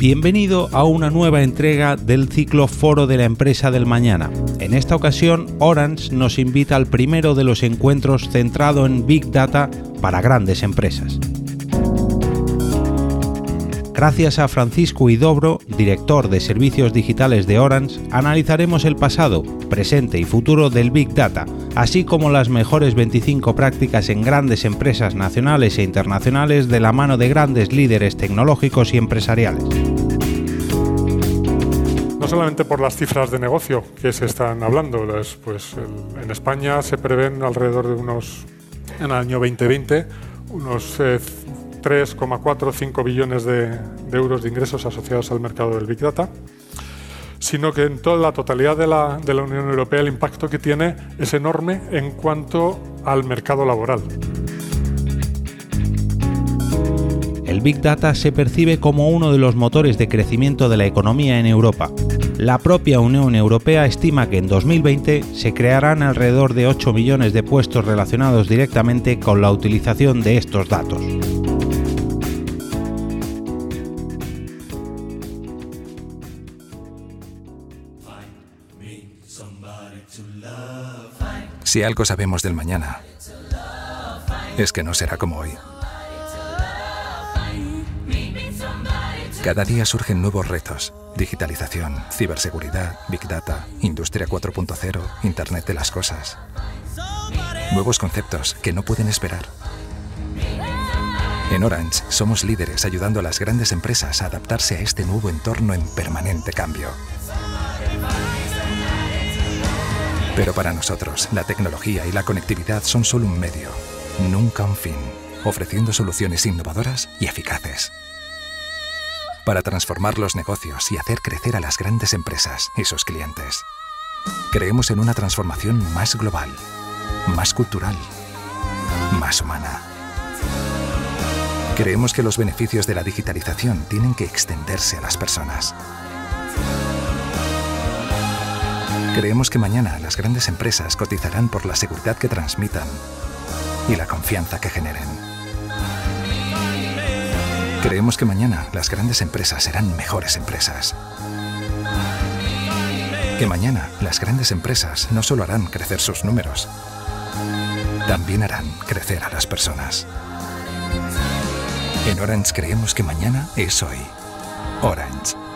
Bienvenido a una nueva entrega del ciclo Foro de la Empresa del Mañana. En esta ocasión, Orange nos invita al primero de los encuentros centrado en Big Data para grandes empresas. Gracias a Francisco Idobro, director de servicios digitales de Orange, analizaremos el pasado, presente y futuro del Big Data, así como las mejores 25 prácticas en grandes empresas nacionales e internacionales de la mano de grandes líderes tecnológicos y empresariales. No solamente por las cifras de negocio que se están hablando, pues en España se prevén alrededor de unos, en el año 2020, unos eh, 3,45 billones de, euros de ingresos asociados al mercado del Big Data, sino que en toda la totalidad de la, de la Unión Europea el impacto que tiene es enorme en cuanto al mercado laboral. El Big Data se percibe como uno de los motores de crecimiento de la economía en Europa. La propia Unión Europea estima que en 2020 se crearán alrededor de 8 millones de puestos relacionados directamente con la utilización de estos datos. Si algo sabemos del mañana, es que no será como hoy. Cada día surgen nuevos retos. Digitalización, ciberseguridad, Big Data, Industria 4.0, Internet de las Cosas. Nuevos conceptos que no pueden esperar. En Orange somos líderes ayudando a las grandes empresas a adaptarse a este nuevo entorno en permanente cambio. Pero para nosotros, la tecnología y la conectividad son solo un medio, nunca un fin, ofreciendo soluciones innovadoras y eficaces. Para transformar los negocios y hacer crecer a las grandes empresas y sus clientes. Creemos en una transformación más global, más cultural, más humana. Creemos que los beneficios de la digitalización tienen que extenderse a las personas. Creemos que mañana las grandes empresas cotizarán por la seguridad que transmitan y la confianza que generen. Creemos que mañana las grandes empresas serán mejores empresas. Que mañana las grandes empresas no solo harán crecer sus números, también harán crecer a las personas. En Orange creemos que mañana es hoy. Orange.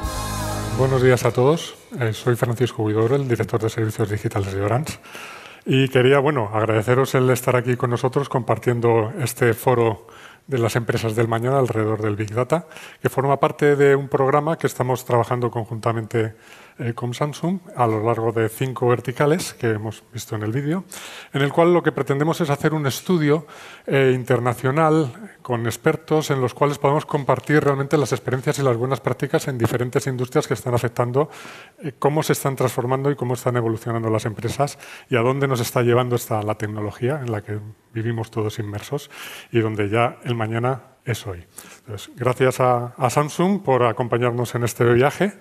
Buenos días a todos. Eh, soy Francisco Huidoro, el director de servicios digitales de Orange. Y quería, bueno, agradeceros el estar aquí con nosotros compartiendo este foro de las empresas del mañana alrededor del Big Data, que forma parte de un programa que estamos trabajando conjuntamente con Samsung a lo largo de cinco verticales que hemos visto en el vídeo, en el cual lo que pretendemos es hacer un estudio eh, internacional con expertos en los cuales podemos compartir realmente las experiencias y las buenas prácticas en diferentes industrias que están afectando eh, cómo se están transformando y cómo están evolucionando las empresas y a dónde nos está llevando esta, la tecnología en la que vivimos todos inmersos y donde ya el mañana es hoy. gracias a, a Samsung por acompañarnos en este viaje.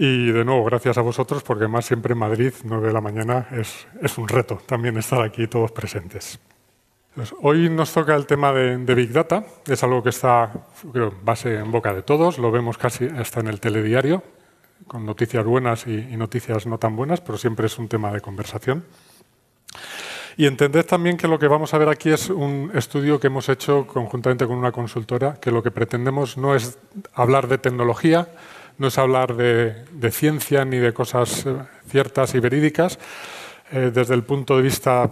Y de nuevo, gracias a vosotros, porque más siempre en Madrid, 9 de la mañana, es, es un reto también estar aquí todos presentes. hoy nos toca el tema de, Big Data. Es algo que está, base en boca de todos. Lo vemos casi hasta en el telediario, con noticias buenas y noticias no tan buenas, pero siempre es un tema de conversación. Y entended también que lo que vamos a ver aquí es un estudio que hemos hecho conjuntamente con una consultora, que lo que pretendemos no es hablar de tecnología, no es hablar de, ciencia ni de cosas eh, ciertas y verídicas eh, desde el punto de vista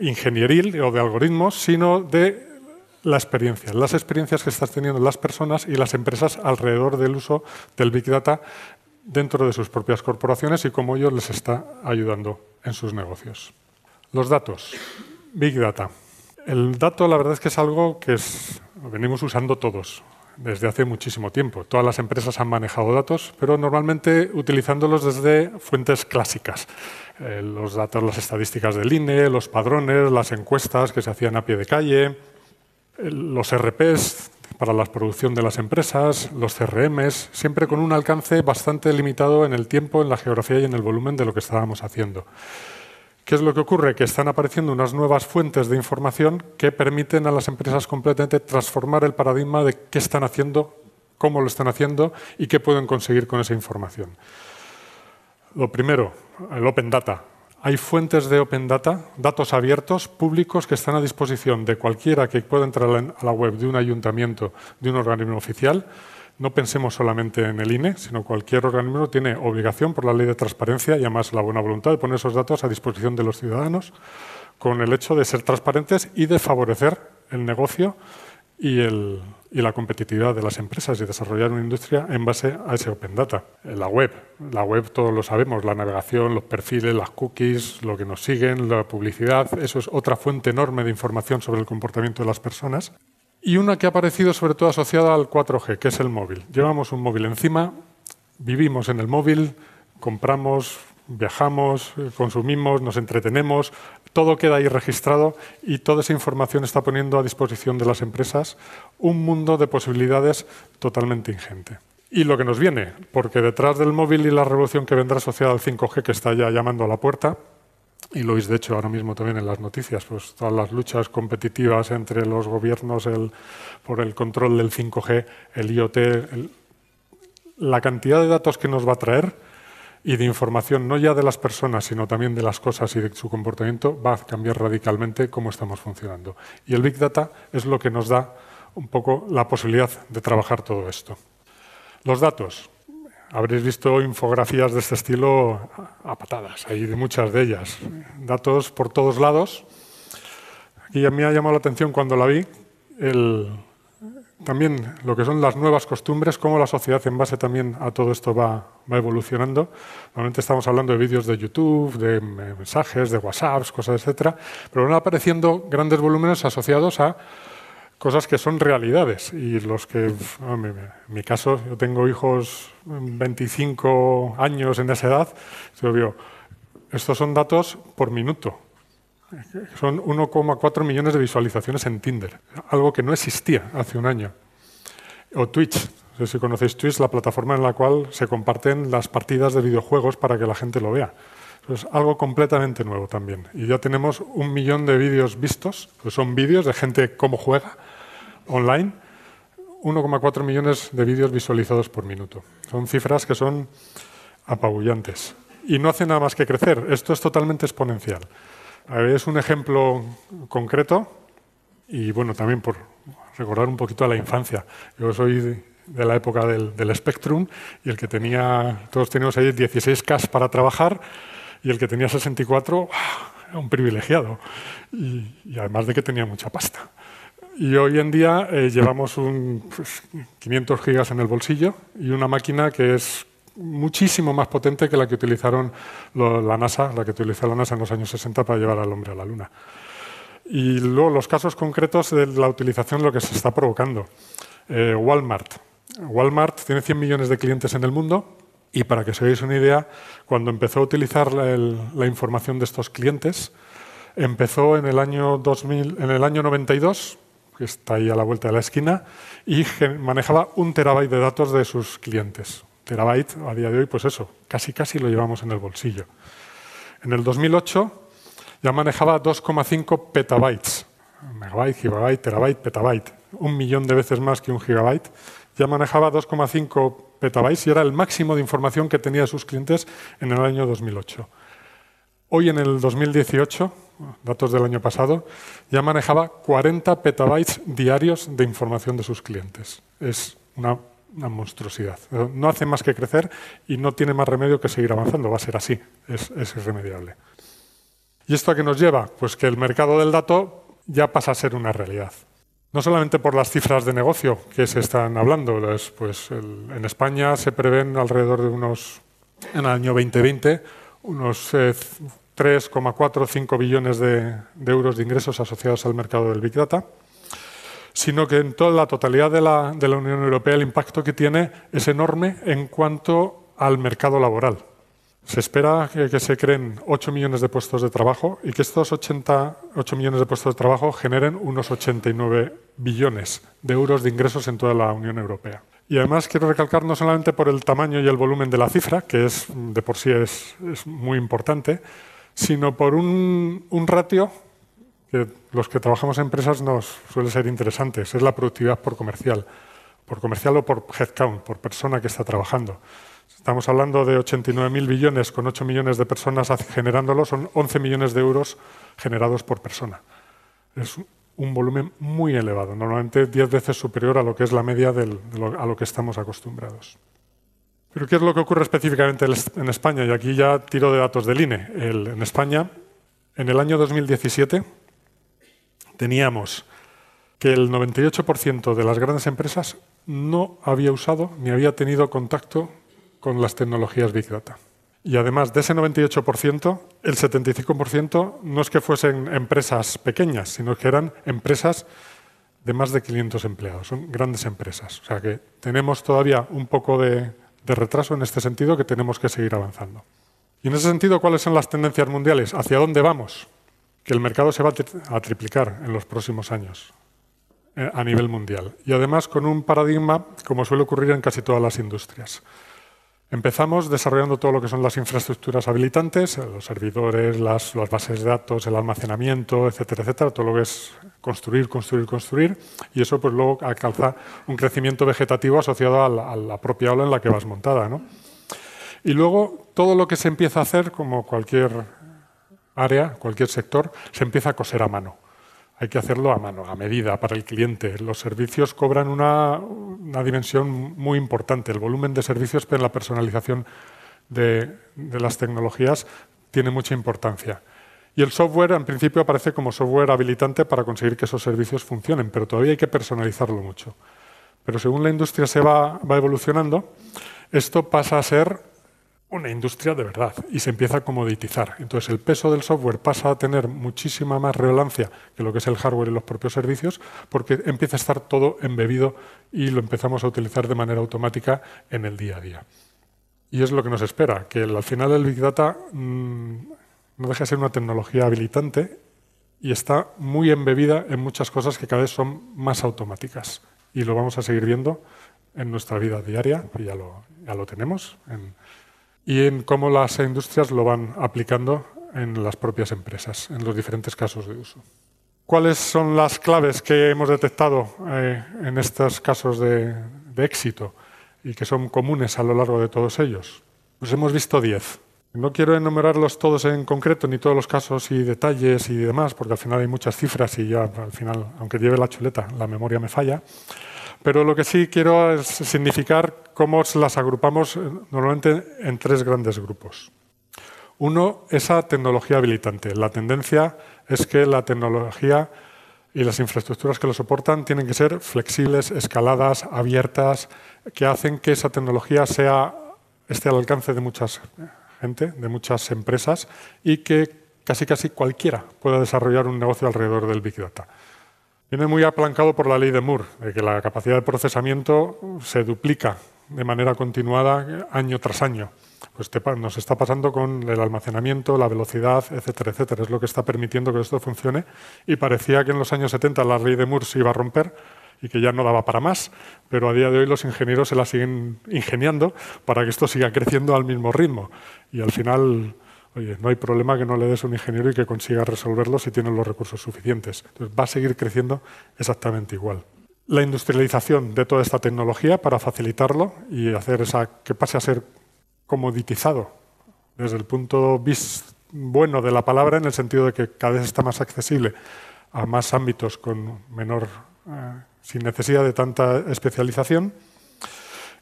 ingenieril o de algoritmos, sino de la experiencia, las experiencias que están teniendo las personas y las empresas alrededor del uso del Big Data dentro de sus propias corporaciones y cómo ello les está ayudando en sus negocios. Los datos, Big Data. El dato, la verdad es que es algo que venimos usando todos desde hace muchísimo tiempo. Todas las empresas han manejado datos, pero normalmente utilizándolos desde fuentes clásicas. Eh, los datos, las estadísticas del INE, los padrones, las encuestas que se hacían a pie de calle, eh, los RPs para la producción de las empresas, los CRMs, siempre con un alcance bastante limitado en el tiempo, en la geografía y en el volumen de lo que estábamos haciendo. ¿Qué es lo que ocurre? Que están apareciendo unas nuevas fuentes de información que permiten a las empresas completamente transformar el paradigma de qué están haciendo cómo lo están haciendo y qué pueden conseguir con esa información. Lo primero, el Open Data. Hay fuentes de Open Data, datos abiertos, públicos, que están a disposición de cualquiera que pueda entrar a la web de un ayuntamiento, de un organismo oficial. No pensemos solamente en el INE, sino cualquier organismo tiene obligación por la ley de transparencia y además la buena voluntad de poner esos datos a disposición de los ciudadanos con el hecho de ser transparentes y de favorecer el negocio y, la competitividad de las empresas y desarrollar una industria en base a ese Open Data. La web, la web todos lo sabemos, la navegación, los perfiles, las cookies, lo que nos siguen, la publicidad, eso es otra fuente enorme de información sobre el comportamiento de las personas. Y una que ha aparecido sobre todo asociada al 4G, que es el móvil. Llevamos un móvil encima, vivimos en el móvil, compramos, viajamos, consumimos, nos entretenemos, todo queda ahí registrado y toda esa información está poniendo a disposición de las empresas un mundo de posibilidades totalmente ingente. Y lo que nos viene, porque detrás del móvil y la revolución que vendrá asociada al 5G que está ya llamando a la puerta, y lo veis de hecho ahora mismo también en las noticias, pues todas las luchas competitivas entre los gobiernos por el control del 5G, el IoT, la cantidad de datos que nos va a traer y de información no ya de las personas, sino también de las cosas y de su comportamiento, va a cambiar radicalmente cómo estamos funcionando. Y el Big Data es lo que nos da un poco la posibilidad de trabajar todo esto. Los datos. Habréis visto infografías de este estilo a patadas, hay muchas de ellas. Datos por todos lados. Aquí a mí me ha llamado la atención cuando la vi el, también lo que son las nuevas costumbres, cómo la sociedad en base también a todo esto va, evolucionando. Normalmente estamos hablando de vídeos de YouTube, de mensajes, de WhatsApp, cosas, etcétera, pero van apareciendo grandes volúmenes asociados a cosas que son realidades. Y los que, en mi caso, yo tengo hijos 25 años en esa edad, yo digo, estos son datos por minuto. Son 1,4 millones de visualizaciones en Tinder, algo que no existía hace un año. O Twitch, no sé si conocéis Twitch, la plataforma en la cual se comparten las partidas de videojuegos para que la gente lo vea. Es algo completamente nuevo también. Y ya tenemos un millón de vídeos vistos, son vídeos de gente cómo juega online, 1,4 millones de vídeos visualizados por minuto. Son cifras que son apabullantes. Y no hace nada más que crecer. Esto es totalmente exponencial. Es un ejemplo concreto y bueno, también por recordar un poquito a la infancia. Yo soy de la época del, Spectrum y el que tenía, todos teníamos ahí 16K para trabajar y el que tenía 64 era un privilegiado y, además de que tenía mucha pasta. Y hoy en día eh, llevamos un, 500 pues, gigas en el bolsillo y una máquina que es muchísimo más potente que la que utilizaron la NASA, la que utilizó la NASA en los años 60 para llevar al hombre a la Luna. Y luego los casos concretos de la utilización, lo que se está provocando. Eh, Walmart. Walmart tiene 100 millones de clientes en el mundo y para que os hagáis una idea, cuando empezó a utilizar la, información de estos clientes, empezó en el año 2000, en el año 92, que está ahí a la vuelta de la esquina, y manejaba un terabyte de datos de sus clientes terabyte a día de hoy, pues eso, casi casi lo llevamos en el bolsillo. En el 2008 ya manejaba 2,5 petabytes, megabyte, gigabyte, terabyte, petabyte, un millón de veces más que un gigabyte. Ya manejaba 2,5 petabytes y era el máximo de información que tenía sus clientes en el año 2008. Hoy en el 2018, datos del año pasado, ya manejaba 40 petabytes diarios de información de sus clientes. Es una monstruosidad. No hace más que crecer y no tiene más remedio que seguir avanzando. Va a ser así, es, irremediable. ¿Y esto a qué nos lleva? Pues que el mercado del dato ya pasa a ser una realidad. No solamente por las cifras de negocio que se están hablando, pues en España se prevén alrededor de unos, en el año 2020, unos 3,4 o 5 billones de euros de ingresos asociados al mercado del Big Data sino que en toda la totalidad de la, Unión Europea el impacto que tiene es enorme en cuanto al mercado laboral. Se espera que, se creen 8 millones de puestos de trabajo y que estos 88 millones de puestos de trabajo generen unos 89 billones de euros de ingresos en toda la Unión Europea. Y además quiero recalcar no solamente por el tamaño y el volumen de la cifra, que es, de por sí es, muy importante, sino por un, un ratio que los que trabajamos en empresas nos suele ser interesantes, es la productividad por comercial. por comercial o por headcount, por persona que está trabajando. Estamos hablando de 89.000 billones con 8 millones de personas generándolo, son 11 millones de euros generados por persona. Es un volumen muy elevado, normalmente 10 veces superior a lo que es la media de a lo que estamos acostumbrados. Pero ¿qué es lo que ocurre específicamente en España? Y aquí ya tiro de datos del INE. en España, en el año 2017, teníamos que el 98% de las grandes empresas no había usado ni había tenido contacto con las tecnologías Big Data. Y además de ese 98%, el 75% no es que fuesen empresas pequeñas, sino que eran empresas de más de 500 empleados, son grandes empresas. O sea que tenemos todavía un poco de, de retraso en este sentido que tenemos que seguir avanzando. Y en ese sentido, ¿cuáles son las tendencias mundiales? ¿Hacia dónde vamos? Que el mercado se va a triplicar en los próximos años eh, a nivel mundial. Y además con un paradigma como suele ocurrir en casi todas las industrias. Empezamos desarrollando todo lo que son las infraestructuras habilitantes, los servidores, las, bases de datos, el almacenamiento, etcétera, etcétera, todo lo que es construir, construir, construir, y eso pues luego alcanza un crecimiento vegetativo asociado a la, propia ola en la que vas montada. ¿no? Y luego todo lo que se empieza a hacer, como cualquier área, cualquier sector, se empieza a coser a mano hay que hacerlo a mano, a medida, para el cliente. Los servicios cobran una, dimensión muy importante. El volumen de servicios en la personalización de, las tecnologías tiene mucha importancia. Y el software, en principio, aparece como software habilitante para conseguir que esos servicios funcionen, pero todavía hay que personalizarlo mucho. Pero según la industria se va evolucionando, esto pasa a ser una industria de verdad y se empieza a comoditizar. Entonces el peso del software pasa a tener muchísima más relevancia que lo que es el hardware y los propios servicios porque empieza a estar todo embebido y lo empezamos a utilizar de manera automática en el día a día. Y es lo que nos espera, que al final el Big Data mm, no deja de ser una tecnología habilitante y está muy embebida en muchas cosas que cada vez son más automáticas. Y lo vamos a seguir viendo en nuestra vida diaria, ya lo, ya lo tenemos. En, y en cómo las industrias lo van aplicando en las propias empresas, en los diferentes casos de uso. ¿Cuáles son las claves que hemos detectado eh, en estos casos de, éxito y que son comunes a lo largo de todos ellos? Pues hemos visto 10. No quiero enumerarlos todos en concreto, ni todos los casos y detalles y demás, porque al final hay muchas cifras y ya al final, aunque lleve la chuleta, la memoria me falla. Pero lo que sí quiero es significar cómo las agrupamos eh, normalmente en tres grandes grupos. Uno, esa tecnología habilitante. La tendencia es que la tecnología y las infraestructuras que lo soportan tienen que ser flexibles, escaladas, abiertas, que hacen que esa tecnología esté al alcance de mucha gente, de muchas empresas y que casi casi cualquiera pueda desarrollar un negocio alrededor del Big Data. Viene muy aplancado por la ley de Moore, de que la capacidad de procesamiento se duplica de manera continuada año tras año. Pues nos está pasando con el almacenamiento, la velocidad, etcétera, etcétera. Es lo que está permitiendo que esto funcione. Y parecía que en los años 70 la ley de Moore se iba a romper y que ya no daba para más, pero a día de hoy los ingenieros se la siguen ingeniando para que esto siga creciendo al mismo ritmo. Y al final Oye, no hay problema que no le des un ingeniero y que consiga resolverlo si tiene los recursos suficientes. Entonces va a seguir creciendo exactamente igual. La industrialización de toda esta tecnología para facilitarlo y hacer esa que pase a ser comoditizado desde el punto bueno de la palabra, en el sentido de que cada vez está más accesible a más ámbitos con menor, eh, sin necesidad de tanta especialización.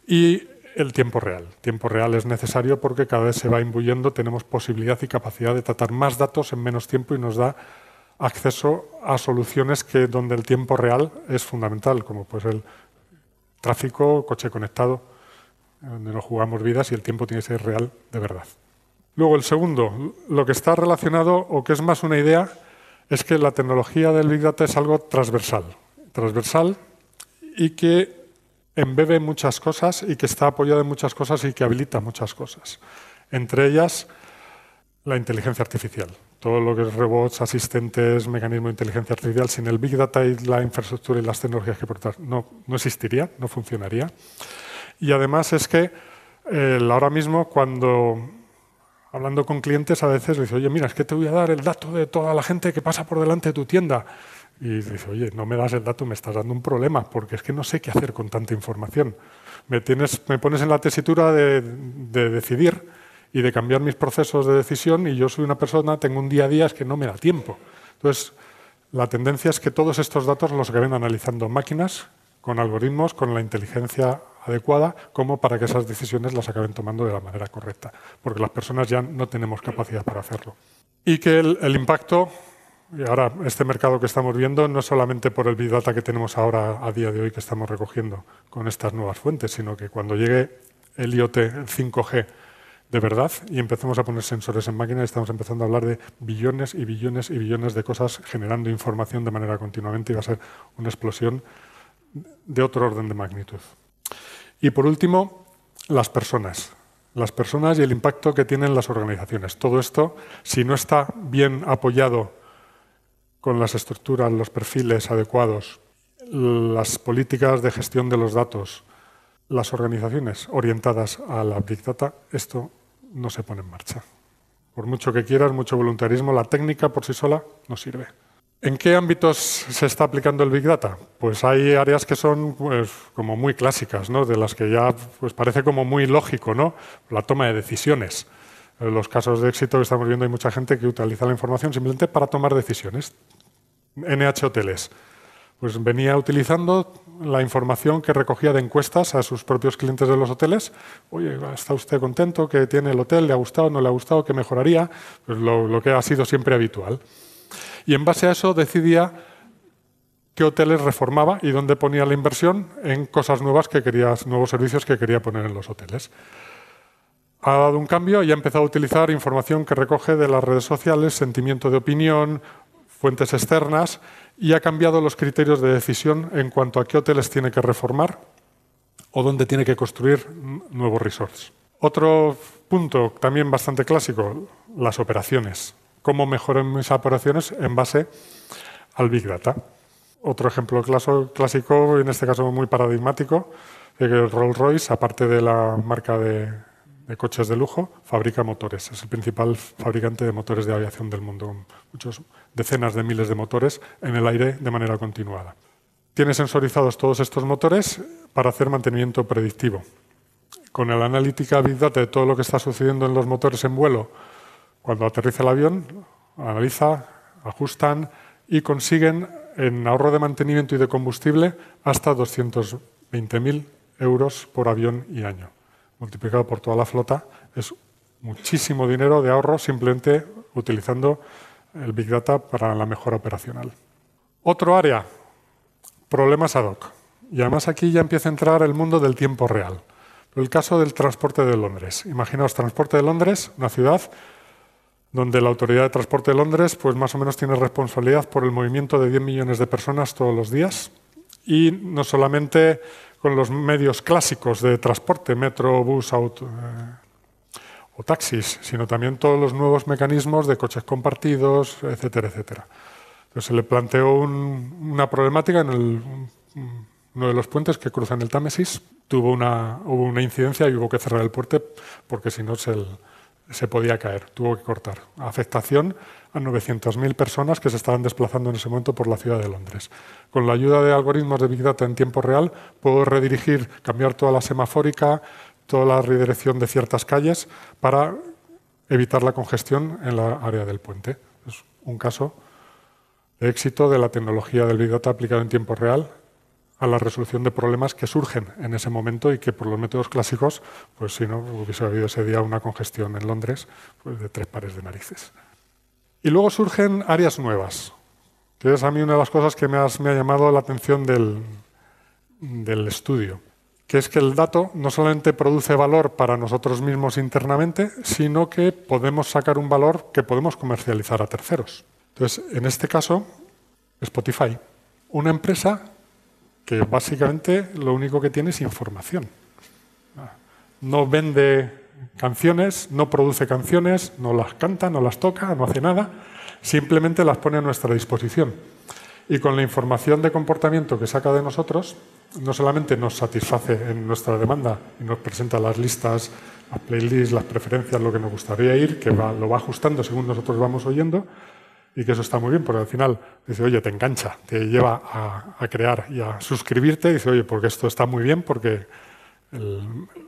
Y el tiempo real. Tiempo real es necesario porque cada vez se va imbuyendo, tenemos posibilidad y capacidad de tratar más datos en menos tiempo y nos da acceso a soluciones que donde el tiempo real es fundamental, como pues el tráfico, coche conectado, donde no jugamos vidas y el tiempo tiene que ser real de verdad. Luego el segundo, lo que está relacionado o que es más una idea es que la tecnología del Big Data es algo transversal, transversal y que embebe muchas cosas y que está apoyado en muchas cosas y que habilita muchas cosas. Entre ellas, la inteligencia artificial. Todo lo que es robots, asistentes, mecanismos de inteligencia artificial, sin el Big Data y la infraestructura y las tecnologías que portar, no, no existiría, no funcionaría. Y además es que ahora mismo cuando hablando con clientes a veces le dice, oye, mira, es que te voy a dar el dato de toda la gente que pasa por delante de tu tienda Y dice, oye, no me das el dato, me estás dando un problema, porque es que no sé qué hacer con tanta información. Me, tienes, me pones en la tesitura de, de decidir y de cambiar mis procesos de decisión y yo soy una persona, tengo un día a día es que no me da tiempo. Entonces, la tendencia es que todos estos datos los acaben analizando máquinas con algoritmos, con la inteligencia adecuada, como para que esas decisiones las acaben tomando de la manera correcta, porque las personas ya no tenemos capacidad para hacerlo. Y que el, el impacto y ahora, este mercado que estamos viendo no es solamente por el Big Data que tenemos ahora a día de hoy que estamos recogiendo con estas nuevas fuentes, sino que cuando llegue el IoT, el 5G, de verdad y empecemos a poner sensores en máquinas, estamos empezando a hablar de billones y billones y billones de cosas generando información de manera continuamente y va a ser una explosión de otro orden de magnitud. Y por último, las personas. Las personas y el impacto que tienen las organizaciones. Todo esto, si no está bien apoyado con las estructuras, los perfiles adecuados, las políticas de gestión de los datos, las organizaciones orientadas a la Big Data, esto no se pone en marcha. Por mucho que quieras, mucho voluntarismo, la técnica por sí sola no sirve. ¿En qué ámbitos se está aplicando el Big Data? Pues hay áreas que son pues, como muy clásicas, ¿no? de las que ya pues, parece como muy lógico, ¿no? la toma de decisiones. En los casos de éxito que estamos viendo hay mucha gente que utiliza la información simplemente para tomar decisiones. NH Hoteles pues venía utilizando la información que recogía de encuestas a sus propios clientes de los hoteles. Oye, ¿está usted contento? ¿Qué tiene el hotel? ¿Le ha gustado? ¿No le ha gustado? ¿Qué mejoraría? Pues lo, lo que ha sido siempre habitual. Y en base a eso decidía qué hoteles reformaba y dónde ponía la inversión en cosas nuevas que quería, nuevos servicios que quería poner en los hoteles. Ha dado un cambio y ha empezado a utilizar información que recoge de las redes sociales, sentimiento de opinión, fuentes externas y ha cambiado los criterios de decisión en cuanto a qué hoteles tiene que reformar o dónde tiene que construir nuevos resorts. Otro punto también bastante clásico, las operaciones. ¿Cómo mejoran mis operaciones en base al Big Data? Otro ejemplo clásico, en este caso muy paradigmático, que Rolls-Royce, aparte de la marca de, de coches de lujo, fabrica motores. Es el principal fabricante de motores de aviación del mundo, muchos decenas de miles de motores en el aire de manera continuada. Tiene sensorizados todos estos motores para hacer mantenimiento predictivo. Con la analítica Big Data de todo lo que está sucediendo en los motores en vuelo, cuando aterriza el avión, analiza, ajustan y consiguen en ahorro de mantenimiento y de combustible hasta 220.000 euros por avión y año multiplicado por toda la flota, es muchísimo dinero de ahorro simplemente utilizando el Big Data para la mejora operacional. Otro área, problemas ad hoc. Y además aquí ya empieza a entrar el mundo del tiempo real. El caso del transporte de Londres. Imaginaos, transporte de Londres, una ciudad donde la Autoridad de Transporte de Londres pues más o menos tiene responsabilidad por el movimiento de 10 millones de personas todos los días. Y no solamente con los medios clásicos de transporte, metro, bus, auto, eh, o taxis, sino también todos los nuevos mecanismos de coches compartidos, etcétera, etcétera. Entonces se le planteó una problemática en el, uno de los puentes que cruzan el Támesis. Tuvo una, hubo una incidencia y hubo que cerrar el puente porque si no se, se podía caer, tuvo que cortar. Afectación a 900.000 personas que se estaban desplazando en ese momento por la ciudad de Londres. Con la ayuda de algoritmos de Big Data en tiempo real, puedo redirigir, cambiar toda la semafórica, toda la redirección de ciertas calles para evitar la congestión en la área del puente. Es un caso de éxito de la tecnología del Big Data aplicado en tiempo real a la resolución de problemas que surgen en ese momento y que por los métodos clásicos, pues si no hubiese habido ese día una congestión en Londres pues de tres pares de narices. Y luego surgen áreas nuevas, que es a mí una de las cosas que me, ha llamado la atención del, del estudio, que es que el dato no solamente produce valor para nosotros mismos internamente, sino que podemos sacar un valor que podemos comercializar a terceros. Entonces, en este caso, Spotify, una empresa que básicamente lo único que tiene es información. No vende canciones, no produce canciones, no las canta, no las toca, no hace nada, simplemente las pone a nuestra disposición. Y con la información de comportamiento que saca de nosotros, no solamente nos satisface en nuestra demanda y nos presenta las listas, las playlists, las preferencias, lo que nos gustaría ir, que lo va ajustando según nosotros vamos oyendo, y que eso está muy bien, porque al final dice, oye, te engancha, te lleva a, crear y a suscribirte, y dice, oye, porque esto está muy bien, porque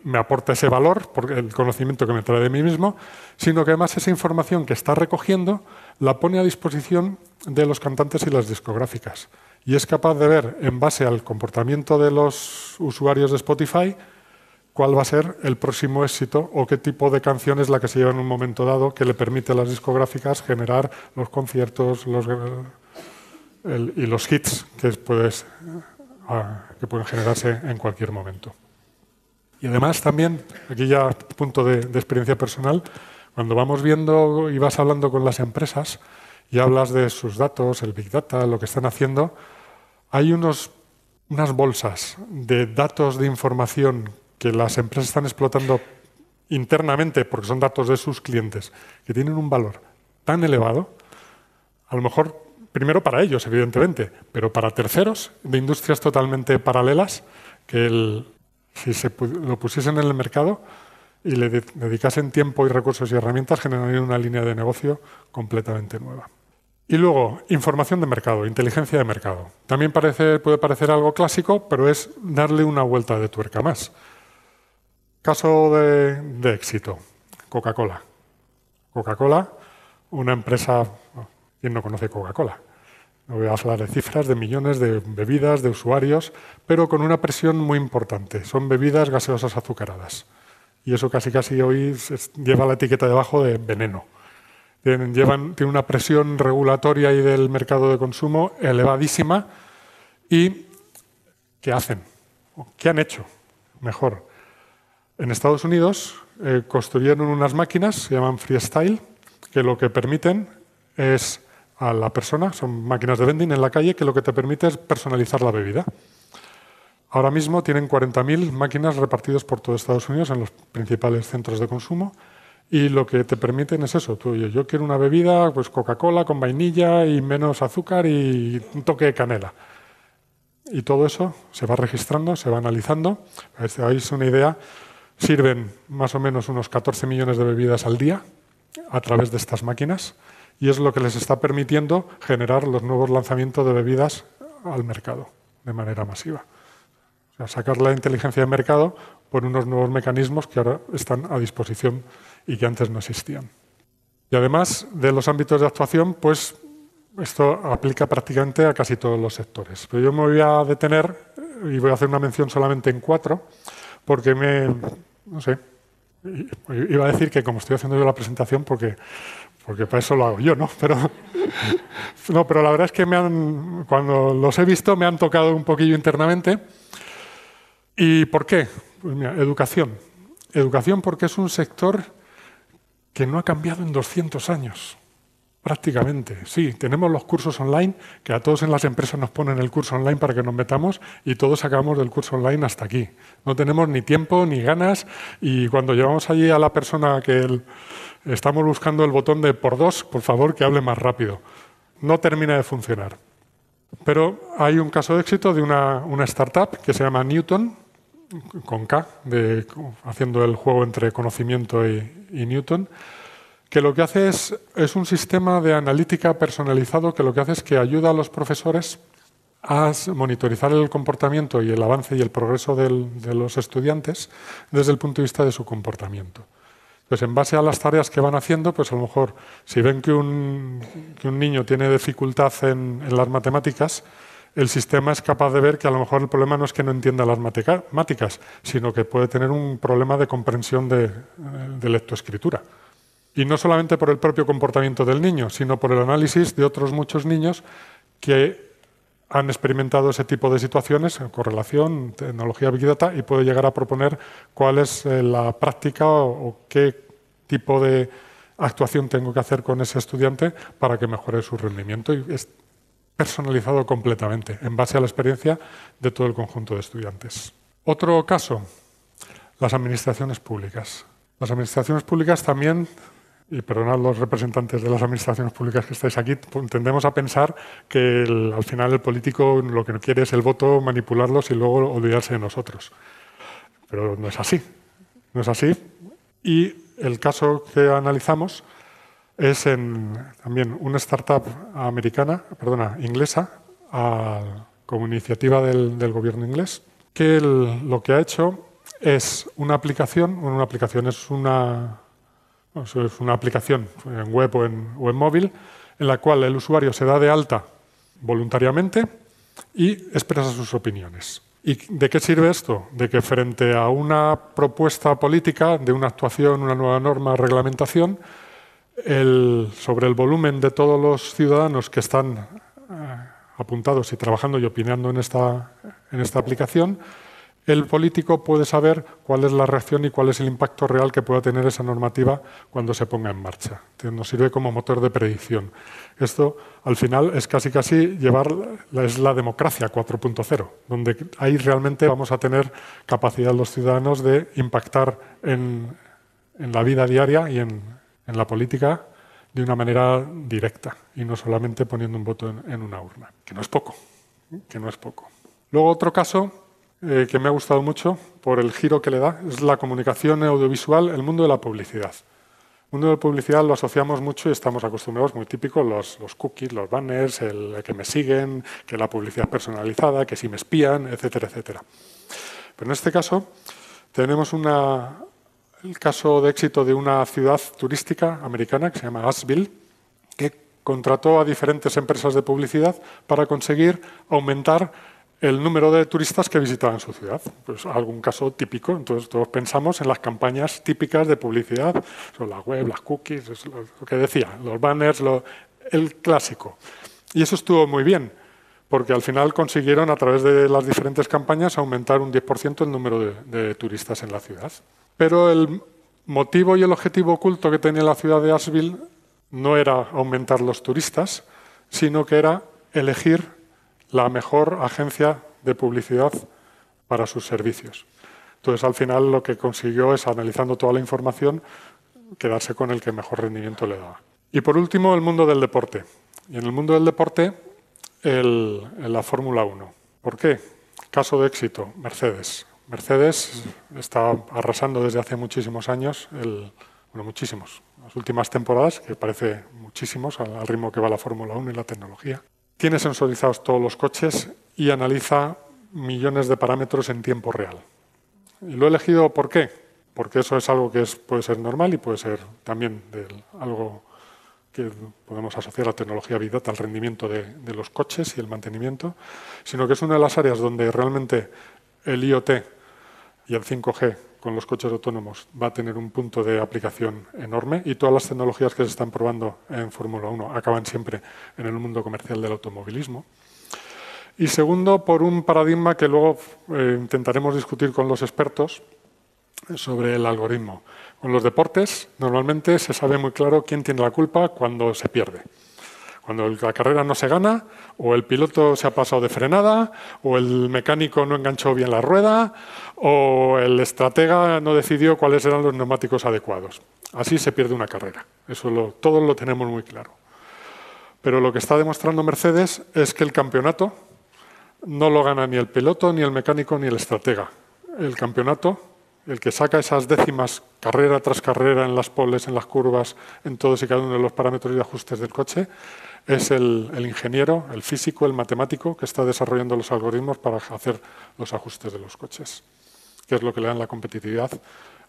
me aporta ese valor, porque el conocimiento que me trae de mí mismo, sino que además esa información que está recogiendo la pone a disposición de los cantantes y las discográficas. Y es capaz de ver, en base al comportamiento de los usuarios de Spotify, cuál va a ser el próximo éxito o qué tipo de canción es la que se lleva en un momento dado que le permite a las discográficas generar los conciertos los, y los hits puedes, que pueden generarse en cualquier momento. Y además también, aquí ya punto de, experiencia personal, cuando vamos viendo y vas hablando con las empresas y hablas de sus datos, el Big Data, lo que están haciendo, hay unos, unas bolsas de datos de información que las empresas están explotando internamente, porque son datos de sus clientes, que tienen un valor tan elevado, a lo mejor primero para ellos, evidentemente, pero para terceros de industrias totalmente paralelas, que si se lo pusiesen en el mercado y le dedicasen tiempo y recursos y herramientas, generarían una línea de negocio completamente nueva. Y luego, información de mercado, inteligencia de mercado. También parece, puede parecer algo clásico, pero es darle una vuelta de tuerca más. Caso de, éxito, Coca-Cola. Coca-Cola, una empresa, ¿quién no conoce Coca-Cola? No voy a hablar de cifras, de millones de bebidas, de usuarios, pero con una presión muy importante. Son bebidas gaseosas azucaradas. Y eso casi casi hoy lleva la etiqueta debajo de veneno. Tienen, llevan, tiene una presión regulatoria y del mercado de consumo elevadísima. ¿Y qué hacen? ¿Qué han hecho? Mejor en Estados Unidos eh, construyeron unas máquinas, se llaman freestyle, que lo que permiten es a la persona, son máquinas de vending en la calle, que lo que te permite es personalizar la bebida. Ahora mismo tienen 40.000 máquinas repartidas por todo Estados Unidos en los principales centros de consumo y lo que te permiten es eso. Tú, yo, yo quiero una bebida, pues Coca-Cola con vainilla y menos azúcar y un toque de canela. Y todo eso se va registrando, se va analizando. Ahí es una idea Sirven más o menos unos 14 millones de bebidas al día a través de estas máquinas y es lo que les está permitiendo generar los nuevos lanzamientos de bebidas al mercado de manera masiva. O sea, sacar la inteligencia de mercado por unos nuevos mecanismos que ahora están a disposición y que antes no existían. Y además de los ámbitos de actuación, pues esto aplica prácticamente a casi todos los sectores. Pero yo me voy a detener y voy a hacer una mención solamente en cuatro porque me, no sé, iba a decir que como estoy haciendo yo la presentación, porque, porque para eso lo hago yo, ¿no? Pero, no, pero la verdad es que me han, cuando los he visto me han tocado un poquillo internamente. ¿Y por qué? Pues mira, educación. Educación porque es un sector que no ha cambiado en 200 años. Prácticamente, sí. Tenemos los cursos online, que a todos en las empresas nos ponen el curso online para que nos metamos y todos acabamos del curso online hasta aquí. No tenemos ni tiempo ni ganas y cuando llevamos allí a la persona que estamos buscando el botón de por dos, por favor que hable más rápido. No termina de funcionar. Pero hay un caso de éxito de una, startup que se llama Newton, con K, de, haciendo el juego entre conocimiento y Newton, que lo que hace es, un sistema de analítica personalizado que lo que hace es que ayuda a los profesores a monitorizar el comportamiento y el avance y el progreso de los estudiantes desde el punto de vista de su comportamiento. Pues en base a las tareas que van haciendo, pues a lo mejor si ven que un, niño tiene dificultad en, las matemáticas, el sistema es capaz de ver que a lo mejor el problema no es que no entienda las matemáticas, sino que puede tener un problema de comprensión de lectoescritura. Y no solamente por el propio comportamiento del niño, sino por el análisis de otros muchos niños que han experimentado ese tipo de situaciones en correlación, tecnología Big Data, y puede llegar a proponer cuál es eh, la práctica o, qué tipo de actuación tengo que hacer con ese estudiante para que mejore su rendimiento. Y es personalizado completamente, en base a la experiencia de todo el conjunto de estudiantes. Otro caso, las administraciones públicas. Las administraciones públicas también y perdonad los representantes de las administraciones públicas que estáis aquí, pues, tendemos a pensar que al final el político lo que quiere es el voto, manipularlos y luego olvidarse de nosotros. Pero no es así. No es así. Y el caso que analizamos es en, también una startup americana, perdona, inglesa, como iniciativa del, gobierno inglés, que lo que ha hecho es una aplicación, una aplicación es una, es una aplicación en web o en, móvil en la cual el usuario se da de alta voluntariamente y expresa sus opiniones. ¿Y de qué sirve esto? De que frente a una propuesta política, de una actuación, una nueva norma, reglamentación, sobre el volumen de todos los ciudadanos que están eh, apuntados y trabajando y opinando en esta aplicación, el político puede saber cuál es la reacción y cuál es el impacto real que pueda tener esa normativa cuando se ponga en marcha. Nos sirve como motor de predicción. Esto, al final, es casi casi llevar es la democracia 4.0, donde ahí realmente vamos a tener capacidad los ciudadanos de impactar en, la vida diaria y en, la política de una manera directa y no solamente poniendo un voto en, en una urna, que no es poco, que no es poco. Luego otro caso eh, que me ha gustado mucho por el giro que le da es la comunicación audiovisual, el mundo de la publicidad. El mundo de la publicidad lo asociamos mucho y estamos acostumbrados, muy típicos, los, los cookies, los banners, el que me siguen, que la publicidad personalizada, que si me espían, etcétera, etcétera. Pero en este caso tenemos una, el caso de éxito de una ciudad turística americana que se llama Asheville, que contrató a diferentes empresas de publicidad para conseguir aumentar el número de turistas que visitaban su ciudad. Pues algún caso típico. Entonces todos pensamos en las campañas típicas de publicidad, son la web, las cookies, lo que decía, los banners, el clásico. Y eso estuvo muy bien, porque al final consiguieron a través de las diferentes campañas aumentar un 10% el número de, de turistas en la ciudad. Pero el motivo y el objetivo oculto que tenía la ciudad de Asheville no era aumentar los turistas, sino que era elegir la mejor agencia de publicidad para sus servicios. Entonces, al final lo que consiguió es, analizando toda la información, quedarse con el que mejor rendimiento le daba. Y por último, el mundo del deporte. Y en el mundo del deporte, la Fórmula 1. ¿Por qué? Caso de éxito, Mercedes. Mercedes está arrasando desde hace muchísimos años, bueno, muchísimos, las últimas temporadas, que parece muchísimos al ritmo que va la Fórmula 1 y la tecnología. Tiene sensorizados todos los coches y analiza millones de parámetros en tiempo real. Y lo he elegido ¿por qué? Porque eso es algo que puede ser normal y puede ser también algo que podemos asociar a la tecnología Big al rendimiento de, de, los coches y el mantenimiento, sino que es una de las áreas donde realmente el IoT y el 5G con los coches autónomos va a tener un punto de aplicación enorme y todas las tecnologías que se están probando en Fórmula 1 acaban siempre en el mundo comercial del automovilismo. Y segundo, por un paradigma que luego eh, intentaremos discutir con los expertos sobre el algoritmo. Con los deportes, normalmente se sabe muy claro quién tiene la culpa cuando se pierde. Cuando la carrera no se gana, o el piloto se ha pasado de frenada, o el mecánico no enganchó bien la rueda, o el estratega no decidió cuáles eran los neumáticos adecuados. Así se pierde una carrera. Eso lo, todos lo tenemos muy claro. Pero lo que está demostrando Mercedes es que el campeonato no lo gana ni el piloto, ni el mecánico, ni el estratega. El campeonato, el que saca esas décimas carrera tras carrera en las poles, en las curvas, en todos y cada uno de los parámetros y ajustes del coche, es el, ingeniero, el físico, el matemático que está desarrollando los algoritmos para hacer los ajustes de los coches, que es lo que le dan la competitividad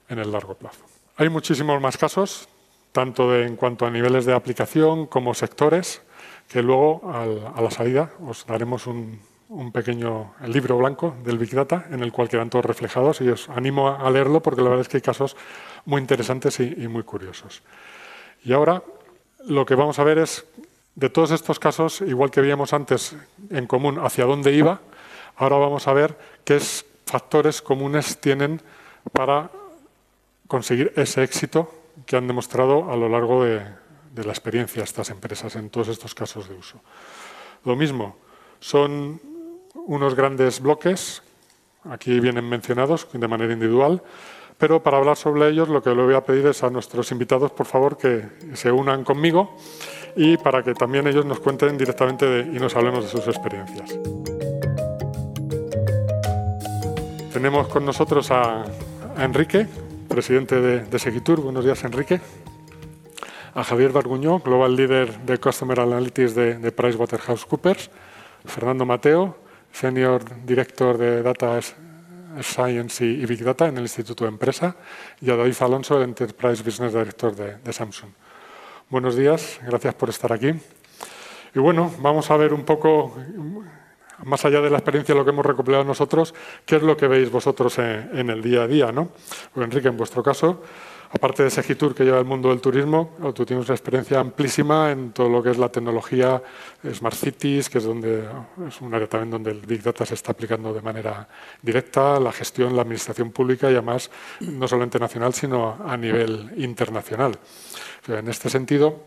en el largo plazo. Hay muchísimos más casos, tanto en cuanto a niveles de aplicación como sectores, que luego a la salida os daremos un, pequeño libro blanco del Big Data en el cual quedan todos reflejados y os animo a leerlo porque la verdad es que hay casos muy interesantes y muy curiosos. Y ahora lo que vamos a ver es de todos estos casos, igual que veíamos antes en común hacia dónde iba, ahora vamos a ver qué factores comunes tienen para conseguir ese éxito que han demostrado a lo largo de, la experiencia estas empresas en todos estos casos de uso. Lo mismo, son unos grandes bloques, aquí vienen mencionados de manera individual, pero para hablar sobre ellos lo que le voy a pedir es a nuestros invitados, por favor, que se unan conmigo y para que también ellos nos cuenten directamente y nos hablemos de sus experiencias. Tenemos con nosotros a, Enrique, presidente de, de, Buenos días, Enrique. a Javier Barguñó, Global Leader de Customer Analytics de, de PricewaterhouseCoopers, Fernando Mateo, Senior Director de Data Science y Big Data en el Instituto de Empresa, y a David Alonso, Enterprise Business Director de, Samsung. Buenos días, gracias por estar aquí. Y bueno, vamos a ver un poco, más allá de la experiencia, lo que hemos recopilado nosotros, qué es lo que veis vosotros en, el día a día. ¿no? Pues, Enrique, en vuestro caso, aparte de ese Gitur que lleva el mundo del turismo, tú tienes una experiencia amplísima en todo lo que es la tecnología Smart Cities, que es, donde, es un área también donde el Big Data se está aplicando de manera directa, la gestión, la administración pública y además no solamente nacional, sino a nivel internacional. En este sentido,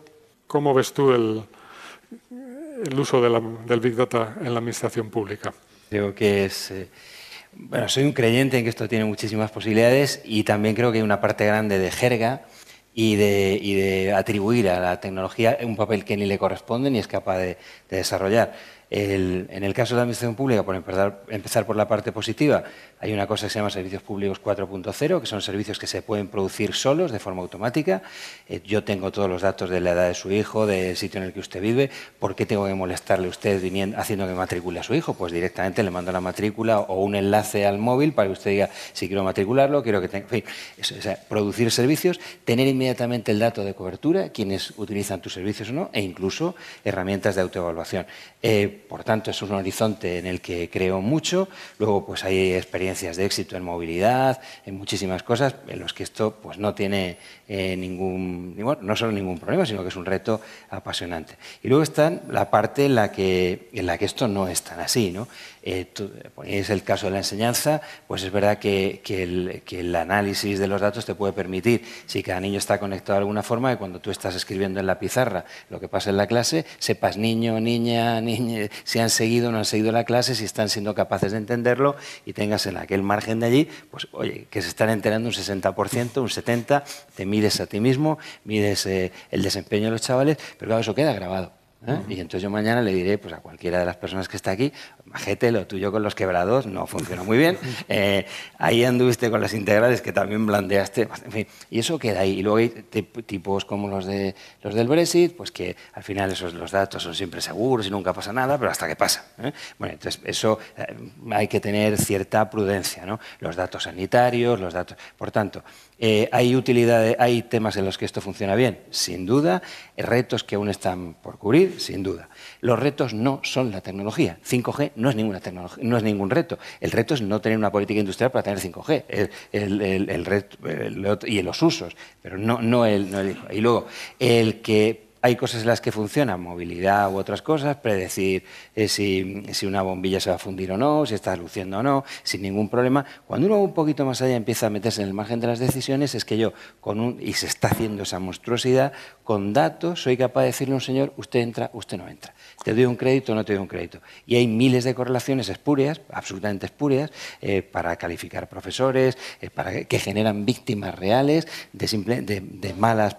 ¿cómo ves tú el, uso del Big Data en la administración pública? Creo que es... Eh, bueno, soy un creyente en que esto tiene muchísimas posibilidades y también creo que hay una parte grande de jerga y de, atribuir a la tecnología un papel que ni le corresponde ni es capaz de desarrollar en el caso de la administración pública, por empezar, por la parte positiva, hay una cosa que se llama servicios públicos 4.0, que son servicios que se pueden producir solos, de forma automática. Eh, yo tengo todos los datos de la edad de su hijo, del sitio en el que usted vive. ¿Por qué tengo que molestarle a usted haciendo que matricule a su hijo? Pues directamente le mando la matrícula o un enlace al móvil para que usted diga si quiero matricularlo, quiero que tenga... En fin, producir servicios, tener inmediatamente el dato de cobertura, quienes utilizan tus servicios o no, e incluso herramientas de autoevaluación. Eh, por tanto, es un horizonte en el que creo mucho. Luego, pues hay experiencias de éxito en movilidad, en muchísimas cosas, en los que esto pues, no tiene eh, ningún, no solo ningún problema, sino que es un reto apasionante. Y luego está la parte en la que, en la que esto no es tan así. ¿no? Eh, es el caso de la enseñanza, pues es verdad que, el, análisis de los datos te puede permitir, si cada niño está conectado de alguna forma, que cuando tú estás escribiendo en la pizarra lo que pasa en la clase, sepas niño, niña, niña, si han seguido o no han seguido la clase, si están siendo capaces de entenderlo y tengas en aquel margen de allí, pues oye, que se están enterando un 60%, un 70%, te mides a ti mismo, mides eh, el desempeño de los chavales, pero claro, eso queda grabado. ¿eh? Y entonces yo mañana le diré pues, a cualquiera de las personas que está aquí, majete, lo tuyo con los quebrados no funcionó muy bien. Eh, ahí anduviste con las integrales que también blandeaste. En fin, y eso queda ahí. Y luego hay tipos como los, de, los del Brexit, pues que al final esos, los datos son siempre seguros y nunca pasa nada, pero hasta que pasa. ¿eh? Bueno, entonces eso hay que tener cierta prudencia. ¿no? Los datos sanitarios, los datos... Por tanto, hay utilidad, hay temas en los que esto funciona bien, sin duda, retos que aún están por cubrir sin duda. Los retos no son la tecnología. 5G no es, ninguna tecnología, no es ningún reto. El reto es no tener una política industrial para tener 5G el, reto, y los usos, pero no, no, el, no el... Y luego, el que hay cosas en las que funcionan, movilidad u otras cosas, predecir eh, si, una bombilla se va a fundir o no, si está luciendo o no, sin ningún problema. Cuando uno un poquito más allá empieza a meterse en el margen de las decisiones, es que yo, con un, y se está haciendo esa monstruosidad, con datos soy capaz de decirle a un señor, usted entra, usted no entra. Te doy un crédito no te doy un crédito. Y hay miles de correlaciones espurias, absolutamente espurias, eh, para calificar profesores, eh, para que generan víctimas reales de, simple, de malas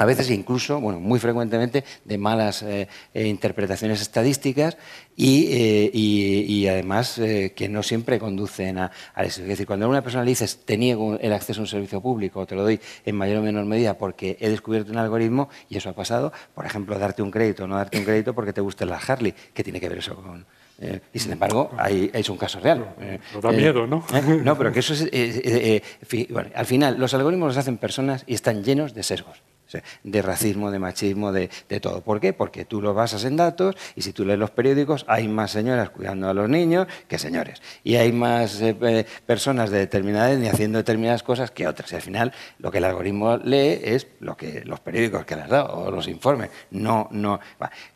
a veces incluso, bueno, muy frecuentemente, de malas eh, eh, interpretaciones estadísticas y, eh, además que no siempre conducen a, eso. Es decir, cuando a una persona le dices te niego el acceso a un servicio público o te lo doy en mayor o menor medida porque he descubierto un algoritmo, y eso ha pasado, por ejemplo, darte un crédito o no darte un crédito porque te gusta la Harley, ¿qué tiene que ver eso con...? y sin embargo, hay, es un caso real. da miedo, ¿no? no, pero que eso es... bueno, al final, los algoritmos los hacen personas y están llenos de sesgos de racismo, de machismo, de, todo. ¿Por qué? Porque tú lo basas en datos y si tú lees los periódicos hay más señoras cuidando a los niños que señores. Y hay más eh, personas de determinadas ni haciendo determinadas cosas que otras. Y al final lo que el algoritmo lee es lo que los periódicos que le has dado o los informes. No, no.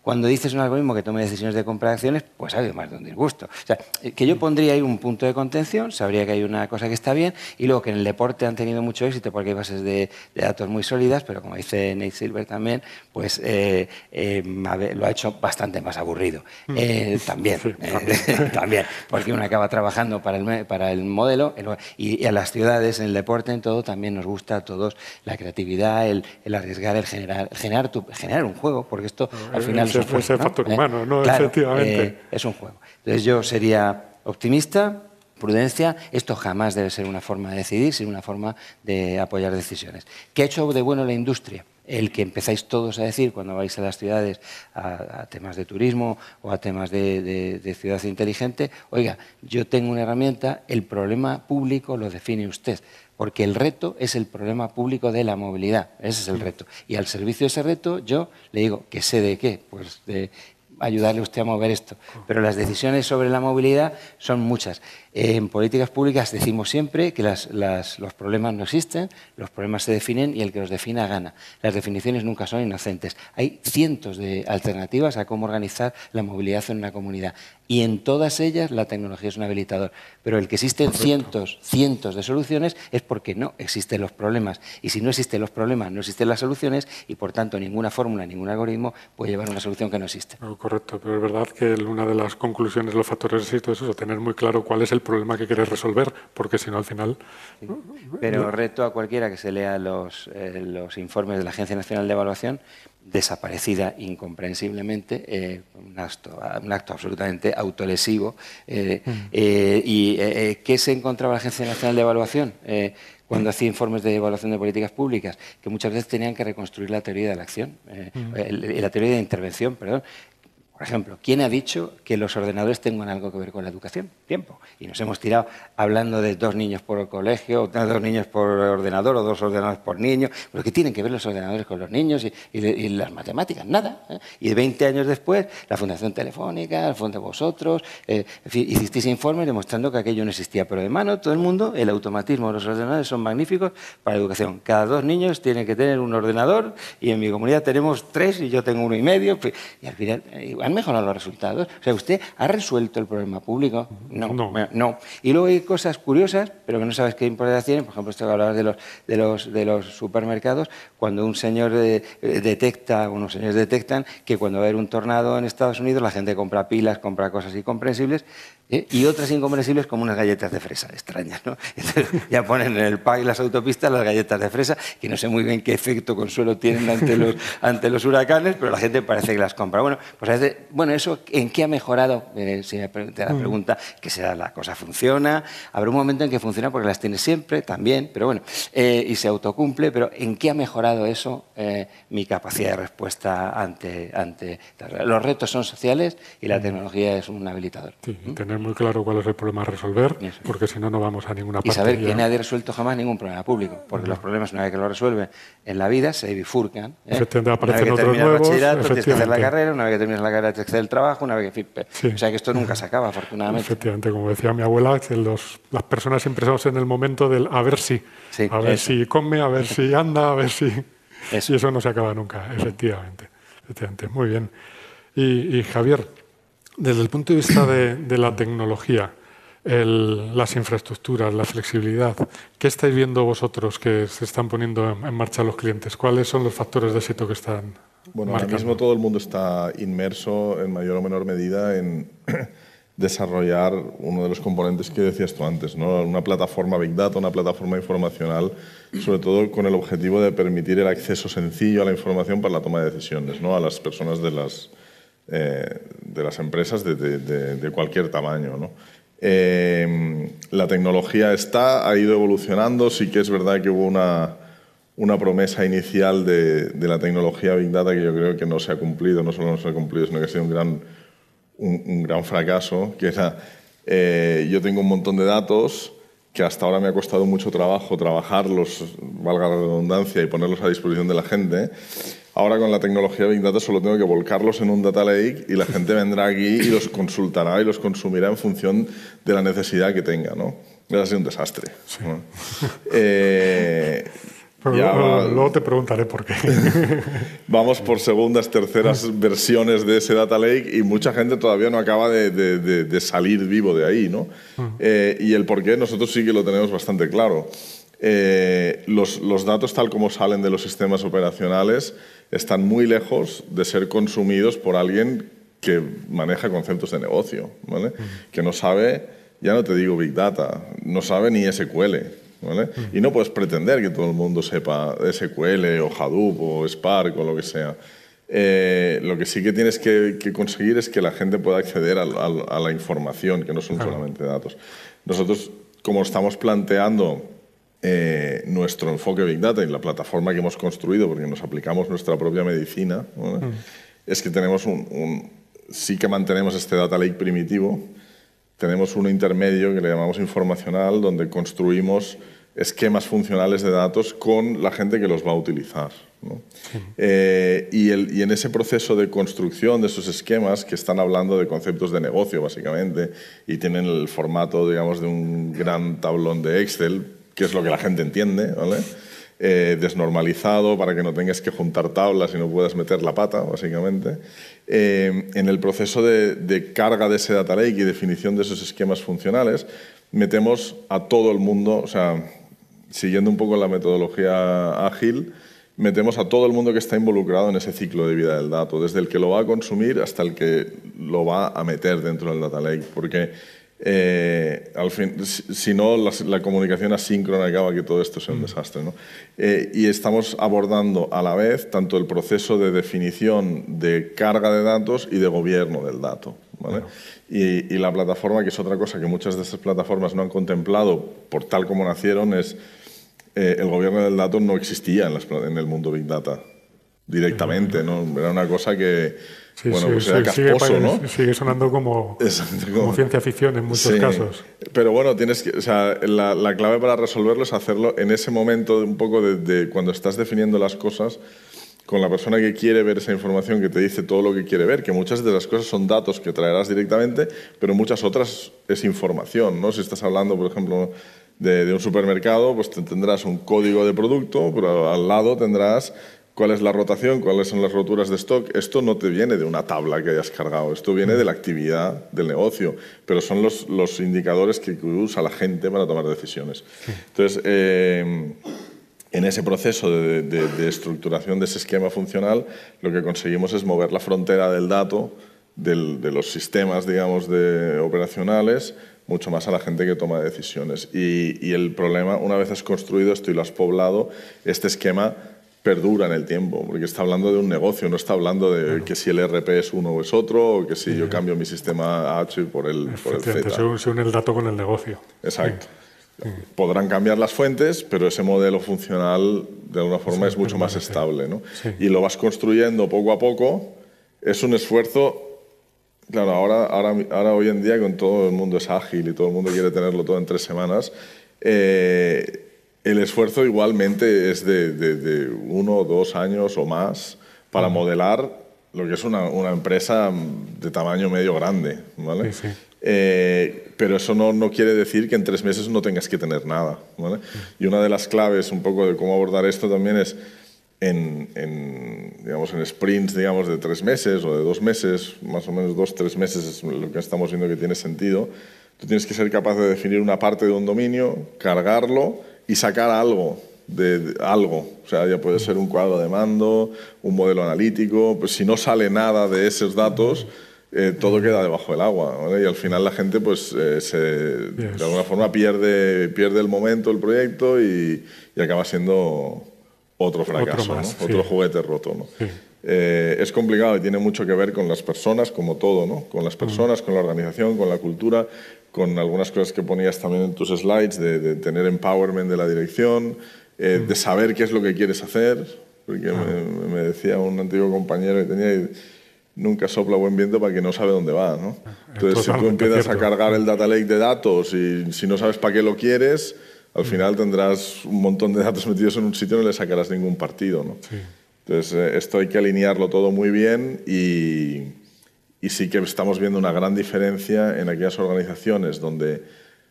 Cuando dices un algoritmo que tome decisiones de compra de acciones, pues hay más de un disgusto. O sea, eh, que yo pondría ahí un punto de contención, sabría que hay una cosa que está bien y luego que en el deporte han tenido mucho éxito porque hay bases de, de datos muy sólidas, pero como dice Nate Silver también, pues eh, eh, lo ha hecho bastante más aburrido. Mm. Eh, también, también, porque uno acaba trabajando para el, para el modelo y, a las ciudades, en el deporte, en todo, también nos gusta a todos la creatividad, el, arriesgar, el generar, generar, generar un juego, porque esto al final es un juego. factor humano, ¿no? Efectivamente. es un juego. Entonces yo sería optimista, prudencia, esto jamás debe ser una forma de decidir, sino una forma de apoyar decisiones. ¿Qué ha hecho de bueno la industria? el que empezáis todos a decir cuando vais a las ciudades a, temas de turismo o a temas de, ciudad inteligente, oiga, yo tengo una herramienta, el problema público lo define usted, porque el reto es el problema público de la movilidad, ese es el reto. Y al servicio de ese reto yo le digo, ¿que sé de qué? Pues de ayudarle usted a mover esto. Pero las decisiones sobre la movilidad son muchas. En políticas públicas decimos siempre que los problemas no existen, los problemas se definen y el que los defina gana. Las definiciones nunca son inocentes. Hay cientos de alternativas a cómo organizar la movilidad en una comunidad y en todas ellas la tecnología es un habilitador. Pero el que existen cientos, cientos de soluciones es porque no existen los problemas. Y si no existen los problemas, no existen las soluciones y por tanto ninguna fórmula, ningún algoritmo puede llevar a una solución que no existe. correcto, pero es verdad que una de las conclusiones, los factores de éxito es eso, tener muy claro cuál es el problema que quieres resolver, porque si no al final... Pero reto a cualquiera que se lea los, eh, los informes de la Agencia Nacional de Evaluación desaparecida incomprensiblemente, eh, un, acto, un, acto, absolutamente autolesivo. Eh, mm. ¿Y qué se encontraba la Agencia Nacional de Evaluación cuando hacía informes de evaluación de políticas públicas? Que muchas veces tenían que reconstruir la teoría de la acción, mm. la teoría de intervención, perdón, por ejemplo, ¿quién ha dicho que los ordenadores tengan algo que ver con la educación? Tiempo. Y nos hemos tirado hablando de dos niños por colegio, o dos niños por ordenador, o dos ordenadores por niño. ¿Pero qué tienen que ver los ordenadores con los niños y, las matemáticas? Nada. ¿eh? Y 20 años después, la Fundación Telefónica, el Fondo de Vosotros, eh, hicisteis informes demostrando que aquello no existía. Pero de mano, todo el mundo, el automatismo de los ordenadores son magníficos para la educación. Cada dos niños tienen que tener un ordenador y en mi comunidad tenemos tres y yo tengo uno y medio. Y al final eh, ¿Han mejorado los resultados? O sea, ¿usted ha resuelto el problema público? No, no. Y luego hay cosas curiosas, pero que no sabes qué importancia tienen. Por ejemplo, esto que hablabas de los, de los, de los supermercados, cuando un señor eh, detecta, unos señores detectan que cuando va a haber un tornado en Estados Unidos, la gente compra pilas, compra cosas incomprensibles, ¿eh? y otras incomprensibles como unas galletas de fresa, extrañas, ¿no? ya ponen en el PAI las autopistas las galletas de fresa, que no sé muy bien qué efecto consuelo tienen ante los, ante los huracanes, pero la gente parece que las compra. Bueno, pues a veces bueno, ¿eso en qué ha mejorado? Eh, si me la mm. pregunta, que será la cosa funciona. Habrá un momento en que funciona porque las tiene siempre, también, pero bueno, eh, y se autocumple, pero ¿en qué ha mejorado eso eh, mi capacidad de respuesta ante, ante... Los retos son sociales y la mm. tecnología es un habilitador. Sí, ¿Mm? Tener muy claro cuál es el problema a resolver, porque si no, no vamos a ninguna parte. Y saber que nadie ha resuelto jamás ningún problema público, porque los problemas, una vez que lo resuelven en la vida, se bifurcan. Efectivamente, aparecen otros nuevos. Tienes que hacer la carrera, una vez que terminas la carrera, del trabajo, una vez que... O sea que esto nunca se acaba, afortunadamente. Efectivamente, como decía mi abuela, que los, las personas siempre estamos en el momento del a ver si. a ver si come, a ver si anda, a ver si... Eso. Y eso no se acaba nunca, efectivamente. efectivamente. Muy bien. Y, Javier, desde el punto de vista de, la tecnología, las infraestructuras, la flexibilidad, ¿qué estáis viendo vosotros que se están poniendo en marcha los clientes? ¿Cuáles son los factores de éxito que están bueno, ahora mismo todo el mundo está inmerso en mayor o menor medida en desarrollar uno de los componentes que decías tú antes, ¿no? una plataforma Big Data, una plataforma informacional, sobre todo con el objetivo de permitir el acceso sencillo a la información para la toma de decisiones ¿no? a las personas de las, eh, de las empresas de, de, cualquier tamaño. ¿no? Eh, la tecnología está, ha ido evolucionando, sí que es verdad que hubo una una promesa inicial de, la tecnología Big Data que yo creo que no se ha cumplido, no solo no se ha cumplido, sino que ha sido un gran, un, gran fracaso, que era, eh, yo tengo un montón de datos que hasta ahora me ha costado mucho trabajo trabajarlos, valga la redundancia, y ponerlos a disposición de la gente. Ahora con la tecnología Big Data solo tengo que volcarlos en un data lake y la gente vendrá aquí y los consultará y los consumirá en función de la necesidad que tenga. ¿no? Ha sido un desastre. Eh, luego te preguntaré por qué. Vamos por segundas, terceras versiones de ese data lake y mucha gente todavía no acaba de, salir vivo de ahí, ¿no? Eh, y el por qué nosotros sí que lo tenemos bastante claro. Eh, los, los, datos tal como salen de los sistemas operacionales están muy lejos de ser consumidos por alguien que maneja conceptos de negocio, ¿vale? Que no sabe, ya no te digo Big Data, no sabe ni SQL. Y no puedes pretender que todo el mundo sepa SQL o Hadoop o Spark o lo que sea. Eh, lo que sí que tienes que, conseguir es que la gente pueda acceder a, la información, que no son solamente datos. Nosotros, como estamos planteando eh, nuestro enfoque Big Data y la plataforma que hemos construido, porque nos aplicamos nuestra propia medicina, mm. es que tenemos un, sí que mantenemos este data lake primitivo, tenemos uno intermedio que le llamamos informacional, donde construimos esquemas funcionales de datos con la gente que los va a utilizar. Eh, y, y, en ese proceso de construcción de esos esquemas que están hablando de conceptos de negocio, básicamente, y tienen el formato, digamos, de un gran tablón de Excel, que es lo que la gente entiende, ¿vale? Eh, desnormalizado para que no tengas que juntar tablas y no puedas meter la pata, básicamente. Eh, en el proceso de, de, carga de ese data lake y definición de esos esquemas funcionales, metemos a todo el mundo, o sea, siguiendo un poco la metodología ágil, metemos a todo el mundo que está involucrado en ese ciclo de vida del dato, desde el que lo va a consumir hasta el que lo va a meter dentro del data lake, porque eh, al fin, si no, la, comunicación asíncrona acaba que todo esto sea un mm. desastre. ¿no? Eh, y estamos abordando a la vez tanto el proceso de definición de carga de datos y de gobierno del dato. ¿vale? Y, y, la plataforma, que es otra cosa que muchas de estas plataformas no han contemplado por tal como nacieron, es eh, el gobierno del dato no existía en, en, el mundo Big Data directamente. ¿no? Era una cosa que bueno, pues era casposo, ¿no? Sigue sonando como, como, ciencia ficción en muchos casos. Pero bueno, tienes que, o sea, la, la, clave para resolverlo es hacerlo en ese momento, un poco de, de, cuando estás definiendo las cosas con la persona que quiere ver esa información, que te dice todo lo que quiere ver, que muchas de las cosas son datos que traerás directamente, pero muchas otras es información, ¿no? Si estás hablando, por ejemplo, de, de un supermercado, pues tendrás un código de producto, pero al lado tendrás cuál es la rotación, cuáles son las roturas de stock. Esto no te viene de una tabla que hayas cargado, esto viene de la actividad del negocio, pero son los, los indicadores que usa la gente para tomar decisiones. Entonces, eh, en ese proceso de, de, estructuración de ese esquema funcional, lo que conseguimos es mover la frontera del dato del, de los sistemas, digamos, de operacionales mucho más a la gente que toma decisiones. Y, y el problema, una vez has construido esto y lo has poblado, este esquema perdura en el tiempo, porque está hablando de un negocio, no está hablando de que si el RP es uno o es otro, o que si yo cambio mi sistema H por el, por el Z. Se une el dato con el negocio. Exacto. Podrán cambiar las fuentes, pero ese modelo funcional de alguna forma es mucho más estable. ¿no? Y lo vas construyendo poco a poco. Es un esfuerzo Claro, ahora, ahora, ahora hoy en día con todo el mundo es ágil y todo el mundo quiere tenerlo todo en tres semanas, eh, el esfuerzo igualmente es de, uno o dos años o más para modelar lo que es una, empresa de tamaño medio grande. ¿vale? Eh, pero eso no, no, quiere decir que en tres meses no tengas que tener nada. ¿vale? Y una de las claves un poco de cómo abordar esto también es en, en, digamos, en sprints digamos, de tres meses o de dos meses, más o menos dos, tres meses es lo que estamos viendo que tiene sentido. Tú tienes que ser capaz de definir una parte de un dominio, cargarlo y sacar algo de, algo. O sea, ya puede ser un cuadro de mando, un modelo analítico. Pues si no sale nada de esos datos, eh, todo queda debajo del agua. Y al final la gente, pues, eh, se, de alguna forma pierde, pierde el momento, el proyecto y, acaba siendo otro fracaso, otro, juguete roto. ¿no? Eh, es complicado y tiene mucho que ver con las personas, como todo, ¿no? con las personas, con la organización, con la cultura, con algunas cosas que ponías también en tus slides, de, tener empowerment de la dirección, eh, de saber qué es lo que quieres hacer, porque me, decía un antiguo compañero que tenía, nunca sopla buen viento para que no sabe dónde va. ¿no? Entonces, si tú empiezas a cargar el data lake de datos y si no sabes para qué lo quieres, al final tendrás un montón de datos metidos en un sitio y no le sacarás ningún partido. ¿no? Entonces, eh, esto hay que alinearlo todo muy bien y y sí que estamos viendo una gran diferencia en aquellas organizaciones donde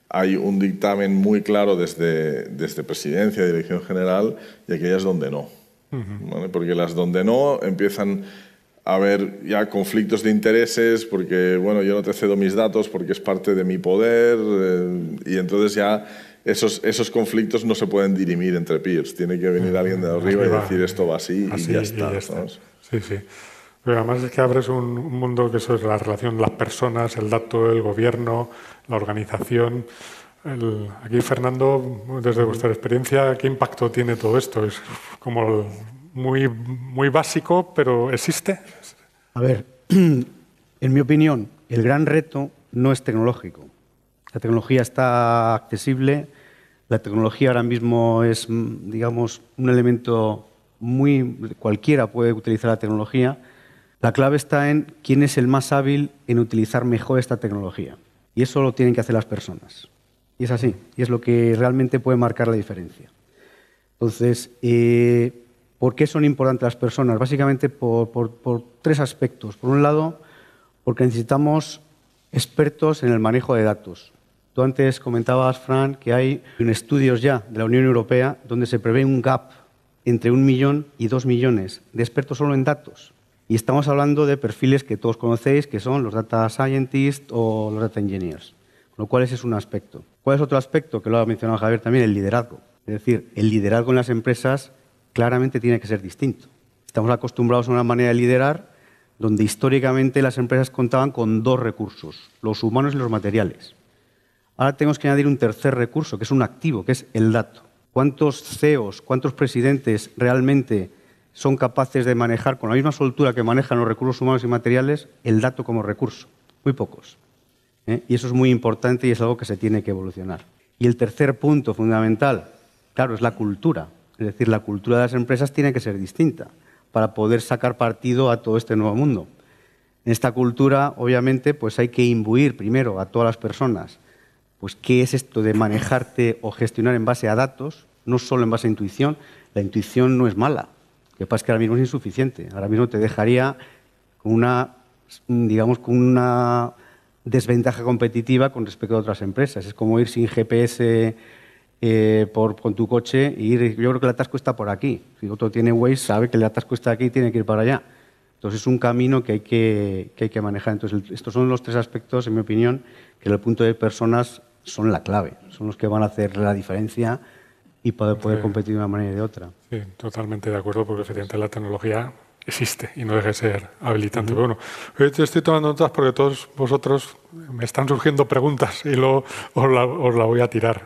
hay un dictamen muy claro desde, desde presidencia, dirección general, y aquellas donde no. Porque las donde no empiezan a haber ya conflictos de intereses, porque bueno, yo no te cedo mis datos porque es parte de mi poder, eh, y entonces ya esos, esos conflictos no se pueden dirimir entre peers. Tiene que venir alguien de arriba, y decir esto va así, y ya está. Sí, sí. Pero además es que abres un, mundo que eso es la relación de las personas, el dato, el gobierno, la organización. aquí, Fernando, desde vuestra experiencia, ¿qué impacto tiene todo esto? Es como muy, muy básico, pero ¿existe? A ver, en mi opinión, el gran reto no es tecnológico. La tecnología está accesible, la tecnología ahora mismo es, digamos, un elemento muy... cualquiera puede utilizar la tecnología. La clave está en quién es el más hábil en utilizar mejor esta tecnología. Y eso lo tienen que hacer las personas. Y es así, y es lo que realmente puede marcar la diferencia. Entonces, eh, ¿por qué son importantes las personas? Básicamente por tres aspectos. Por un lado, porque necesitamos expertos en el manejo de datos. Tú antes comentabas, Fran, que hay estudios ya de la Unión Europea donde se prevé un gap entre un millón y dos millones de expertos solo en datos. Y estamos hablando de perfiles que todos conocéis, que son los data scientists o los data engineers. Con lo cual ese es un aspecto. ¿Cuál es otro aspecto que lo ha mencionado Javier también? El liderazgo. Es decir, el liderazgo en las empresas claramente tiene que ser distinto. Estamos acostumbrados a una manera de liderar donde históricamente las empresas contaban con dos recursos, los humanos y los materiales. Ahora tenemos que añadir un tercer recurso, que es un activo, que es el dato. ¿Cuántos CEOs, cuántos presidentes realmente son capaces de manejar con la misma soltura que manejan los recursos humanos y materiales el dato como recurso? Muy pocos. ¿eh? Y eso es muy importante y es algo que se tiene que evolucionar. Y el tercer punto fundamental, claro, es la cultura. Es decir, la cultura de las empresas tiene que ser distinta para poder sacar partido a todo este nuevo mundo. En esta cultura, obviamente, pues hay que imbuir primero a todas las personas pues qué es esto de manejarte o gestionar en base a datos, no solo en base a intuición. La intuición no es mala, lo que pasa es que ahora mismo es insuficiente. Ahora mismo te dejaría con una, digamos, con una desventaja competitiva con respecto a otras empresas. Es como ir sin GPS eh, por, con tu coche y ir, yo creo que el atasco está por aquí. Si otro tiene Waze, sabe que el atasco está aquí y tiene que ir para allá. Entonces es un camino que hay que, que hay que manejar. Entonces estos son los tres aspectos, en mi opinión, que desde el punto de personas son la clave, son los que van a hacer la diferencia y poder, poder competir de una manera y de otra. Sí, totalmente de acuerdo, porque efectivamente la tecnología existe y no deja de ser habilitante. bueno, te estoy tomando notas porque todos vosotros me están surgiendo preguntas y luego os la, voy a tirar.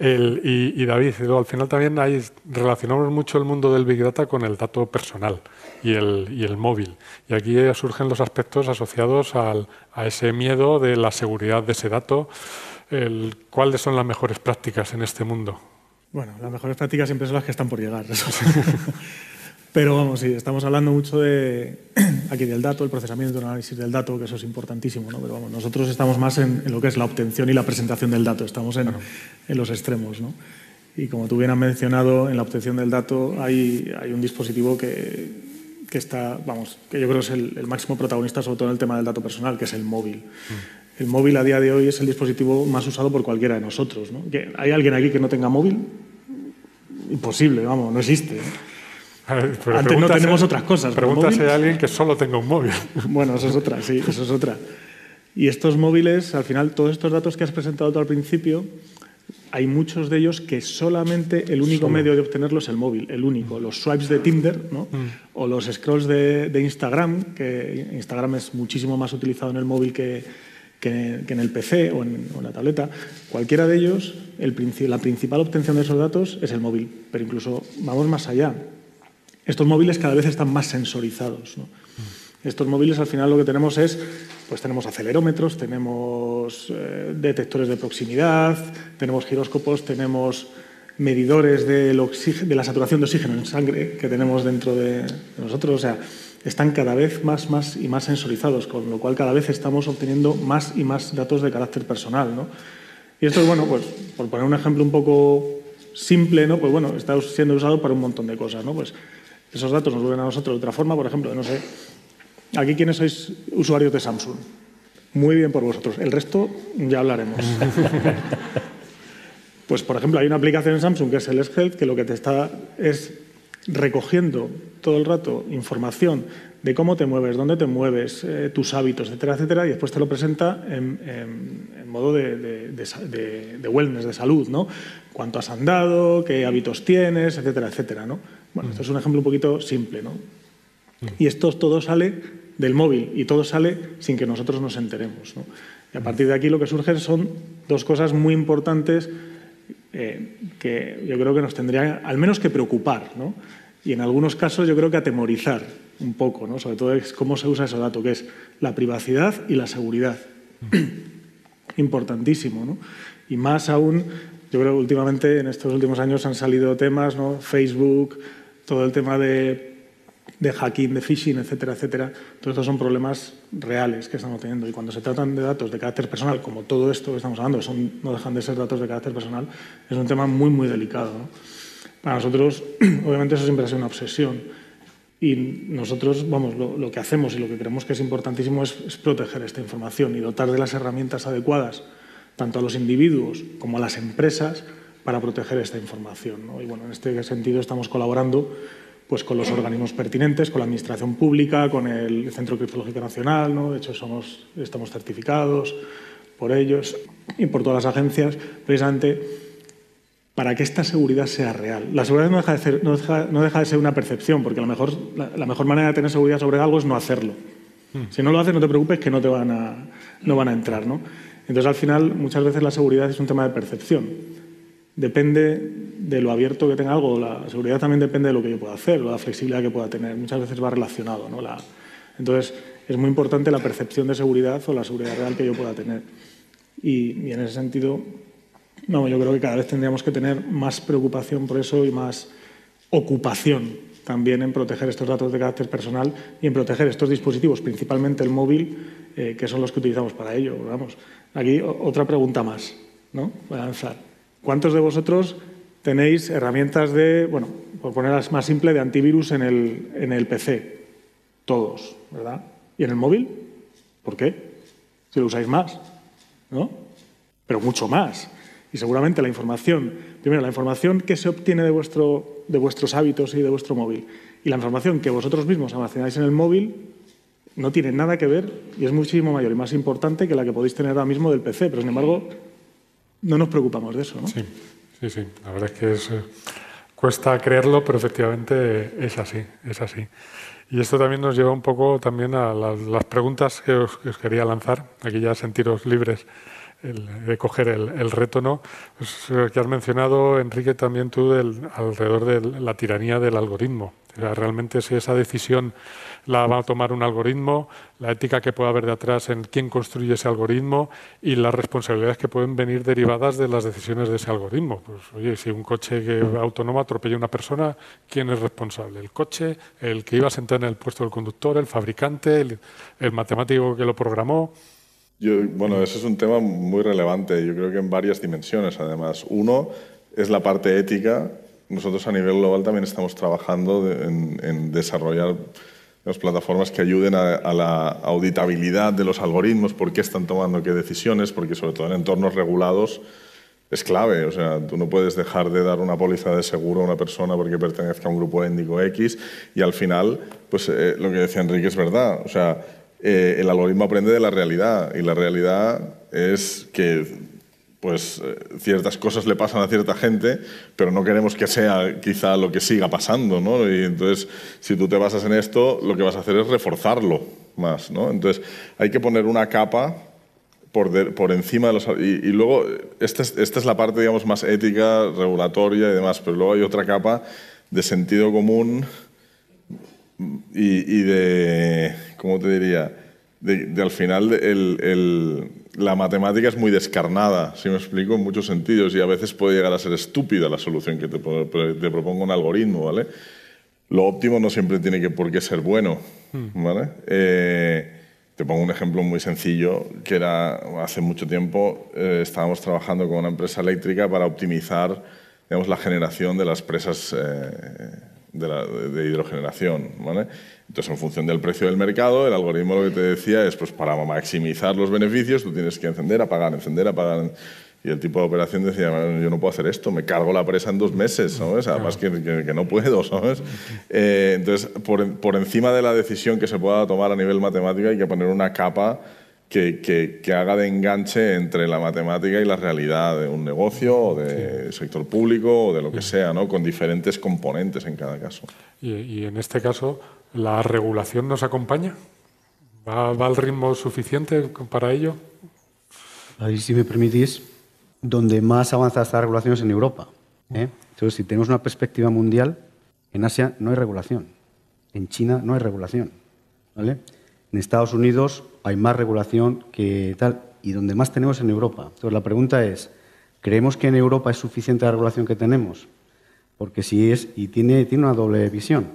y, David, al final también hay, relacionamos mucho el mundo del Big Data con el dato personal y el, y el móvil. Y aquí surgen los aspectos asociados al, a ese miedo de la seguridad de ese dato. El, ¿Cuáles son las mejores prácticas en este mundo? Bueno, las mejores prácticas siempre son las que están por llegar. Pero vamos, sí, estamos hablando mucho de aquí del dato, el procesamiento, el análisis del dato, que eso es importantísimo, ¿no? Pero vamos, nosotros estamos más en, lo que es la obtención y la presentación del dato, estamos en, en los extremos, ¿no? Y como tú bien has mencionado, en la obtención del dato hay, hay un dispositivo que, que, está, vamos, que yo creo es el, máximo protagonista, sobre todo en el tema del dato personal, que es el móvil. Mm. El móvil a día de hoy es el dispositivo más usado por cualquiera de nosotros. ¿no? ¿Hay alguien aquí que no tenga móvil? Imposible, vamos, no existe. Antes no tenemos otras cosas. Pregunta si hay alguien que solo tenga un móvil. Bueno, eso es otra, sí, eso es otra. Y estos móviles, al final, todos estos datos que has presentado tú al principio, hay muchos de ellos que solamente el único medio de obtenerlos es el móvil, el único. Los swipes de Tinder ¿no? Mm. o los scrolls de, Instagram, que Instagram es muchísimo más utilizado en el móvil que, que, en el PC o en, la tableta. Cualquiera de ellos, el, la principal obtención de esos datos es el móvil. Pero incluso vamos más allá estos móviles cada vez están más sensorizados. Estos móviles al final lo que tenemos es, pues tenemos acelerómetros, tenemos eh, detectores de proximidad, tenemos giróscopos, tenemos medidores de la saturación de oxígeno en sangre que tenemos dentro de, nosotros. O sea, están cada vez más, más y más sensorizados, con lo cual cada vez estamos obteniendo más y más datos de carácter personal. Y esto es bueno, pues por poner un ejemplo un poco simple, ¿no? Pues bueno, está siendo usado para un montón de cosas, ¿no? Pues esos datos nos vuelven a nosotros de otra forma, por ejemplo, no sé, aquí quienes sois usuarios de Samsung. Muy bien por vosotros. El resto ya hablaremos. pues, por ejemplo, hay una aplicación en Samsung que es el S-Health que lo que te está es recogiendo todo el rato información de cómo te mueves, dónde te mueves, eh, tus hábitos, etcétera, etcétera, y después te lo presenta en, modo de, de, wellness, de salud, ¿no? Cuánto has andado, qué hábitos tienes, etcétera, etcétera, ¿no? Bueno, esto es un ejemplo un poquito simple, ¿no? Y esto todo sale del móvil y todo sale sin que nosotros nos enteremos. ¿no? Y a partir de aquí lo que surgen son dos cosas muy importantes eh, que yo creo que nos tendría al menos que preocupar, ¿no? Y en algunos casos yo creo que atemorizar un poco, ¿no? Sobre todo es cómo se usa ese dato, que es la privacidad y la seguridad. importantísimo. ¿no? Y más aún, yo creo que últimamente, en estos últimos años, han salido temas, ¿no? Facebook, todo el tema de, de hacking, de phishing, etcétera, etcétera. Todos estos son problemas reales que estamos teniendo. Y cuando se tratan de datos de carácter personal, como todo esto que estamos hablando, son, no dejan de ser datos de carácter personal, es un tema muy, muy delicado. ¿no? Para nosotros, obviamente, eso siempre ha sido una obsesión. Y nosotros, vamos, lo, lo, que hacemos y lo que creemos que es importantísimo es, es, proteger esta información y dotar de las herramientas adecuadas tanto a los individuos como a las empresas para proteger esta información. ¿no? Y bueno, en este sentido estamos colaborando pues, con los organismos pertinentes, con la Administración Pública, con el Centro Criptológico Nacional, ¿no? de hecho somos, estamos certificados por ellos y por todas las agencias, precisamente para que esta seguridad sea real. La seguridad no deja de ser, no deja, no deja de ser una percepción, porque la mejor, la, la, mejor manera de tener seguridad sobre algo es no hacerlo. Mm. Si no lo haces, no te preocupes que no te van a, no van a entrar. ¿no? Entonces, al final, muchas veces la seguridad es un tema de percepción. Depende de lo abierto que tenga algo. La seguridad también depende de lo que yo pueda hacer, o la flexibilidad que pueda tener. Muchas veces va relacionado. ¿no? La, entonces, es muy importante la percepción de seguridad o la seguridad real que yo pueda tener. Y, y en ese sentido, no, yo creo que cada vez tendríamos que tener más preocupación por eso y más ocupación también en proteger estos datos de carácter personal y en proteger estos dispositivos, principalmente el móvil, eh, que son los que utilizamos para ello. Vamos. Aquí otra pregunta más, ¿no? Voy a lanzar. ¿Cuántos de vosotros tenéis herramientas de, bueno, por ponerlas más simple, de antivirus en el, en el PC? Todos, ¿verdad? ¿Y en el móvil? ¿Por qué? Si lo usáis más, ¿no? Pero mucho más. Y seguramente la información, primero, la información que se obtiene de, vuestro, de vuestros hábitos y de vuestro móvil y la información que vosotros mismos almacenáis en el móvil no tiene nada que ver y es muchísimo mayor y más importante que la que podéis tener ahora mismo del PC, pero sin embargo no nos preocupamos de eso. ¿no? Sí, sí, sí. La verdad es que eh, cuesta creerlo, pero efectivamente es así, es así. Y esto también nos lleva un poco también a las, preguntas que os, que os, quería lanzar, aquí ya sentiros libres de coger el, el reto, ¿no? Pues, eh, que has mencionado, Enrique, también tú alrededor de la tiranía del algoritmo. Realmente si esa decisión la va a tomar un algoritmo, la ética que puede haber detrás en quién construye ese algoritmo y las responsabilidades que pueden venir derivadas de las decisiones de ese algoritmo. Pues oye, si un coche autónomo atropella a una persona, ¿quién es responsable? ¿El coche? ¿El que iba a sentar en el puesto del conductor? ¿El fabricante? ¿El, matemático que lo programó? Bueno, ese es un tema muy relevante, yo creo que en varias dimensiones además. Uno es la parte ética. Nosotros a nivel global también estamos trabajando en, desarrollar las plataformas que ayuden a, a, la auditabilidad de los algoritmos, por qué están tomando qué decisiones, porque sobre todo en entornos regulados es clave. O sea, tú no puedes dejar de dar una póliza de seguro a una persona porque pertenezca a un grupo étnico X y al final, pues eh, lo que decía Enrique es verdad. O sea, eh, el algoritmo aprende de la realidad y la realidad es que pues eh, ciertas cosas le pasan a cierta gente, pero no queremos que sea quizá lo que siga pasando, ¿no? Y entonces, si tú te basas en esto, lo que vas a hacer es reforzarlo más, ¿no? Entonces, hay que poner una capa por, encima de los... Y, y luego, esta es, la parte, digamos, más ética, regulatoria y demás, pero luego hay otra capa de sentido común y, de, ¿cómo te diría? De, de al final el, el, la matemática es muy descarnada, si me explico, en muchos sentidos, y a veces puede llegar a ser estúpida la solución que te, te proponga un algoritmo, ¿vale? Lo óptimo no siempre tiene que por qué ser bueno, ¿vale? Eh, te pongo un ejemplo muy sencillo, que era hace mucho tiempo eh, estábamos trabajando con una empresa eléctrica para optimizar digamos, la generación de las presas eh, de, la, de, hidrogeneración. ¿vale? Entonces, en función del precio del mercado, el algoritmo lo que te decía es, pues para maximizar los beneficios, tú tienes que encender, apagar, encender, apagar. Y el tipo de operación decía, yo no puedo hacer esto, me cargo la presa en dos meses, ¿sabes? Además que, que, que no puedo, ¿sabes? Eh, entonces, por, por encima de la decisión que se pueda tomar a nivel matemático, hay que poner una capa que, que, haga de enganche entre la matemática y la realidad de un negocio o de sí. sector público o de lo que sea, ¿no? con diferentes componentes en cada caso. Y, y en este caso, ¿la regulación nos acompaña? ¿Va, ¿Va, al ritmo suficiente para ello? Ahí, si me permitís, donde más avanza esta regulación es en Europa. ¿eh? Entonces, si tenemos una perspectiva mundial, en Asia no hay regulación, en China no hay regulación. ¿vale? En Estados Unidos hay más regulación que tal. y donde más tenemos en Europa. Entonces la pregunta es, ¿creemos que en Europa es suficiente la regulación que tenemos? Porque si es, y tiene, tiene una doble visión.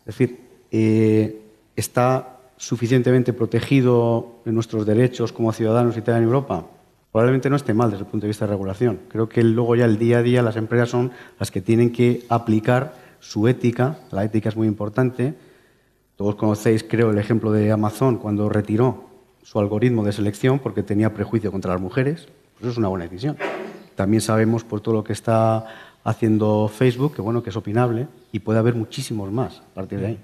Es decir, eh, está suficientemente protegido en nuestros derechos como ciudadanos y tal en Europa? Probablemente no esté mal desde el punto de vista de regulación. Creo que luego ya el día a día las empresas son las que tienen que aplicar su ética. La ética es muy importante. Todos conocéis, creo, el ejemplo de Amazon cuando retiró su algoritmo de selección porque tenía prejuicio contra las mujeres. Pues eso es una buena decisión. También sabemos por todo lo que está haciendo Facebook, que bueno, que es opinable y puede haber muchísimos más a partir de ahí.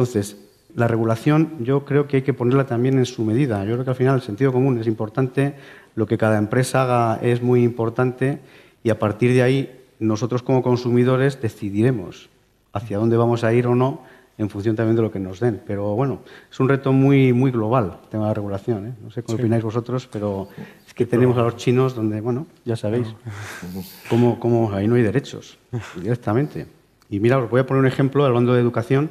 Entonces, la regulación yo creo que hay que ponerla también en su medida. Yo creo que al final el sentido común es importante, lo que cada empresa haga es muy importante y a partir de ahí nosotros como consumidores decidiremos hacia dónde vamos a ir o no en función también de lo que nos den. Pero bueno, es un reto muy, muy global el tema de la regulación. ¿eh? No sé cómo opináis vosotros, pero es que tenemos a los chinos donde, bueno, ya sabéis, cómo, cómo ahí no hay derechos directamente. Y mira, os voy a poner un ejemplo hablando de educación.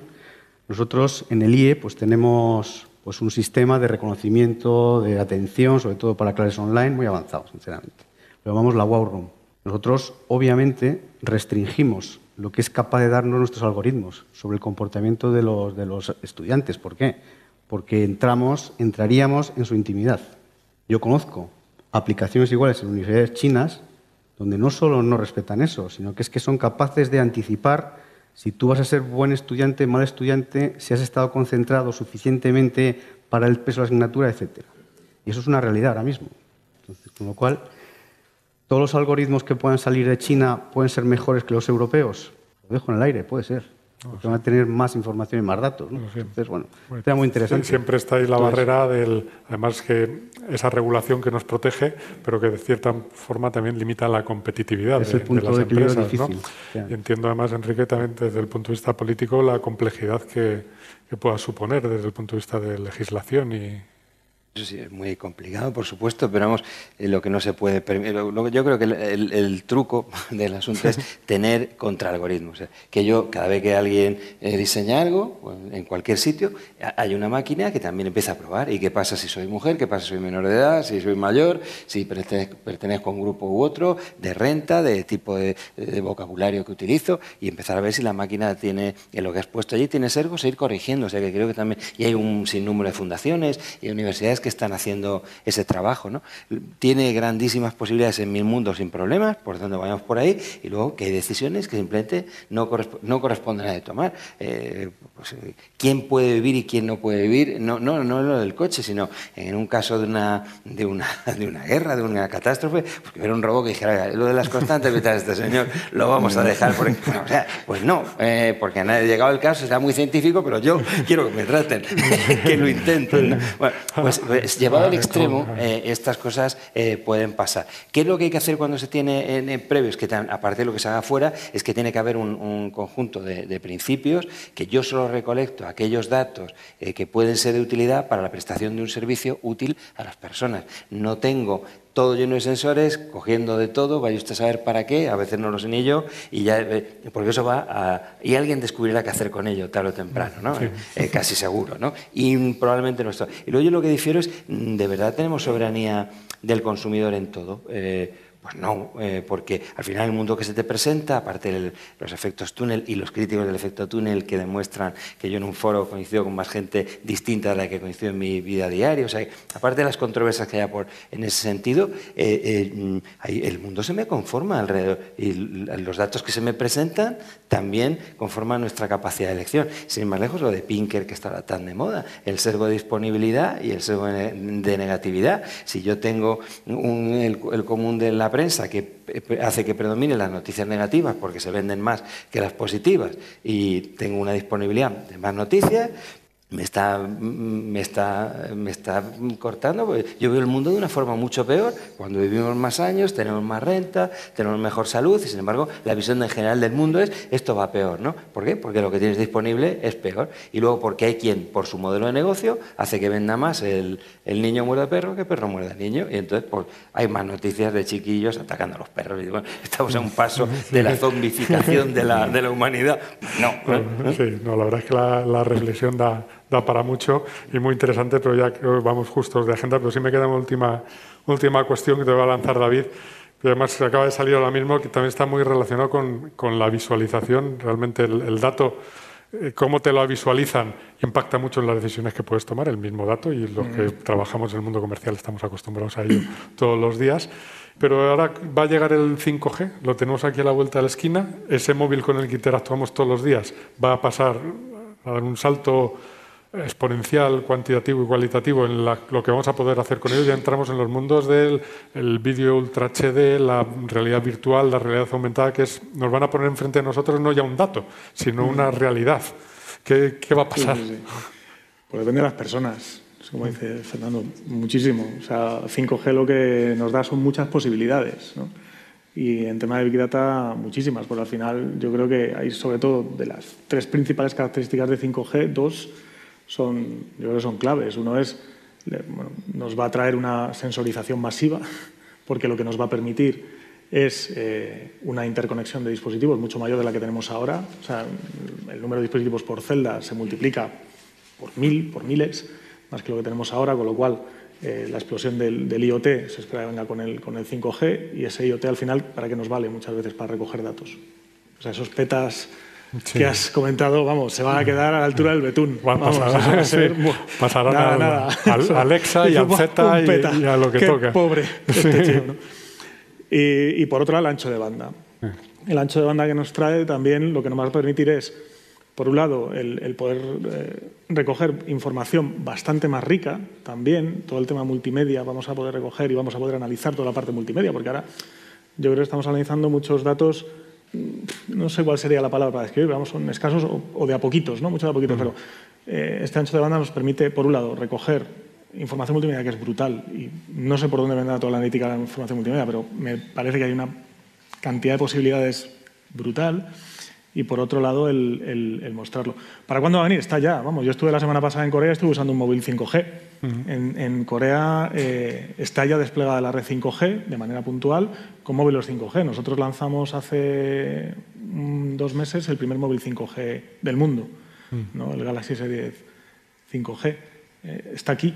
Nosotros en el IE pues, tenemos pues, un sistema de reconocimiento, de atención, sobre todo para clases online, muy avanzado, sinceramente. Lo llamamos la Wow Room. Nosotros, obviamente, restringimos lo que es capaz de darnos nuestros algoritmos sobre el comportamiento de los, de los estudiantes. ¿Por qué? Porque entramos, entraríamos en su intimidad. Yo conozco aplicaciones iguales en universidades chinas donde no solo no respetan eso, sino que es que son capaces de anticipar si tú vas a ser buen estudiante, mal estudiante, si has estado concentrado suficientemente para el peso de la asignatura, etc. Y eso es una realidad ahora mismo. con lo cual, todos los algoritmos que puedan salir de China pueden ser mejores que los europeos. Lo dejo en el aire, puede ser. Porque van a tener más información y más datos. Entonces, bueno, sería muy interesante. Siempre está ahí la barrera del, además que esa regulación que nos protege, pero que de cierta forma también limita la competitividad de, las empresas. Y entiendo además, Enrique, también desde el punto de vista político, la complejidad que, que pueda suponer desde el punto de vista de legislación y, eso sí, es muy complicado, por supuesto, pero vamos, eh, lo que no se puede Yo creo que el, truco del asunto es tener contraalgoritmos. que yo, cada vez que alguien eh, diseña algo, en cualquier sitio, hay una máquina que también empieza a probar. ¿Y qué pasa si soy mujer? ¿Qué pasa si soy menor de edad? ¿Si soy mayor? ¿Si pertenezco, a un grupo u otro? ¿De renta? ¿De tipo de, vocabulario que utilizo? Y empezar a ver si la máquina tiene, en lo que has puesto allí, tiene servos e ir corrigiendo. O sea, que creo que también. Y hay un sinnúmero de fundaciones y universidades que están haciendo ese trabajo. ¿no? Tiene grandísimas posibilidades en mil mundos sin problemas, por tanto vayamos por ahí, y luego que hay decisiones que simplemente no, no corresponden a tomar. Eh, pues, ¿Quién puede vivir y quién no puede vivir? No, no, no lo del coche, sino en un caso de una, de una, de una guerra, de una catástrofe, porque era un robot que dijera, lo de las constantes este señor lo vamos a dejar. Porque, o sea, pues no, eh, porque a nadie ha llegado el caso, será muy científico, pero yo quiero que me traten, que lo intenten. Bueno, pues, pues, llevado al extremo, eh, estas cosas eh, pueden pasar. ¿Qué es lo que hay que hacer cuando se tiene en, previos? Que aparte de lo que se haga afuera, es que tiene que haber un, conjunto de, principios que yo solo recolecto aquellos datos eh, que pueden ser de utilidad para la prestación de un servicio útil a las personas. No tengo todo lleno de sensores, cogiendo de todo, vaya usted a saber para qué, a veces no lo sé ni yo, y ya, eh, porque eso va a... Y alguien descubrirá qué hacer con ello tarde o temprano, ¿no? Eh, casi seguro, ¿no? Y probablemente no Y luego yo lo que difiero es, mm, ¿de verdad tenemos soberanía del consumidor en todo? Eh, pues no, eh, porque al final el mundo que se te presenta, aparte de los efectos túnel y los críticos del efecto túnel que demuestran que yo en un foro coincido con más gente distinta a la que coincido en mi vida diaria, o sea, aparte de las controversias que haya por, en ese sentido, eh, eh, el mundo se me conforma alrededor y los datos que se me presentan también conforman nuestra capacidad de elección. Sin ir más lejos, lo de Pinker que está tan de moda, el sesgo de disponibilidad y el sesgo de negatividad. Si yo tengo el común de la prensa que hace que predominen las noticias negativas porque se venden más que las positivas. Y tengo una disponibilidad de más noticias, me está, me está, me está cortando. Porque yo veo el mundo de una forma mucho peor. Cuando vivimos más años, tenemos más renta, tenemos mejor salud y, sin embargo, la visión en general del mundo es esto va peor. ¿no? ¿Por qué? Porque lo que tienes disponible es peor. Y luego porque hay quien, por su modelo de negocio, hace que venda más el, el niño muerde al perro que el perro muerde al niño. Y entonces pues, hay más noticias de chiquillos atacando a los perros. Y bueno, estamos a un paso de la zombificación de la, de la humanidad. No. Sí, no, la verdad es que la, la reflexión da da para mucho y muy interesante, pero ya vamos justos de agenda. Pero sí me queda una última, última cuestión que te va a lanzar David. Que además acaba de salir ahora mismo, que también está muy relacionado con, con la visualización. Realmente el, dato, eh, cómo te lo visualizan, impacta mucho en las decisiones que puedes tomar, el mismo dato, y los que mm. trabajamos en el mundo comercial estamos acostumbrados a ello todos los días. Pero ahora va a llegar el 5G, lo tenemos aquí a la vuelta de la esquina. Ese móvil con el que interactuamos todos los días va a pasar a dar un salto exponencial, cuantitativo y cualitativo en lo que vamos a poder hacer con ellos. Ya entramos en los mundos del vídeo ultra HD, la realidad virtual, la realidad aumentada, que es, nos van a poner enfrente de nosotros no ya un dato, sino una realidad. ¿Qué, va a pasar? Pues depende de las personas como dice Fernando, muchísimo. O sea, 5G lo que nos da son muchas posibilidades. ¿no? Y en tema de Big Data, muchísimas, porque al final yo creo que hay sobre todo de las tres principales características de 5G, dos son, yo creo que son claves. Uno es, bueno, nos va a traer una sensorización masiva, porque lo que nos va a permitir es eh, una interconexión de dispositivos mucho mayor de la que tenemos ahora. O sea, el número de dispositivos por celda se multiplica por mil, por miles más que lo que tenemos ahora, con lo cual eh, la explosión del, IoT se espera que venga con el, con el 5G y ese IoT al final, ¿para qué nos vale muchas veces? Para recoger datos. O sea, esos petas que has comentado, vamos, se van a quedar a la altura del betún. Vamos, a ser, pasarán nada, a, Alexa y al Z y, a lo que Qué pobre este y, y, por otro lado, el ancho de banda. El ancho de banda que nos trae también lo que nos va a permitir es por un lado, el, poder eh, recoger información bastante más rica también, todo el tema multimedia vamos a poder recoger y vamos a poder analizar toda la parte multimedia, porque ahora yo creo que estamos analizando muchos datos, no sé cuál sería la palabra para describir, vamos, son escasos o, de a poquitos, ¿no? muchos de a poquitos, pero eh, este ancho de banda nos permite, por un lado, recoger información multimedia que es brutal y no sé por dónde vendrá toda la analítica de la información multimedia, pero me parece que hay una cantidad de posibilidades brutal y por otro lado el, mostrarlo. ¿Para cuándo va a venir? Está ya. Vamos, yo estuve la semana pasada en Corea, estuve usando un móvil 5G. en, Corea eh, está ya desplegada la red 5G de manera puntual con móviles 5G. Nosotros lanzamos hace mm, dos meses el primer móvil 5G del mundo, ¿no? el Galaxy S10 5G. Eh, está aquí.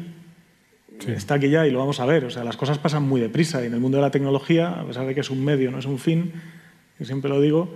Está aquí ya y lo vamos a ver. O sea, las cosas pasan muy deprisa y en el mundo de la tecnología, a pesar de que es un medio, no es un fin, que siempre lo digo,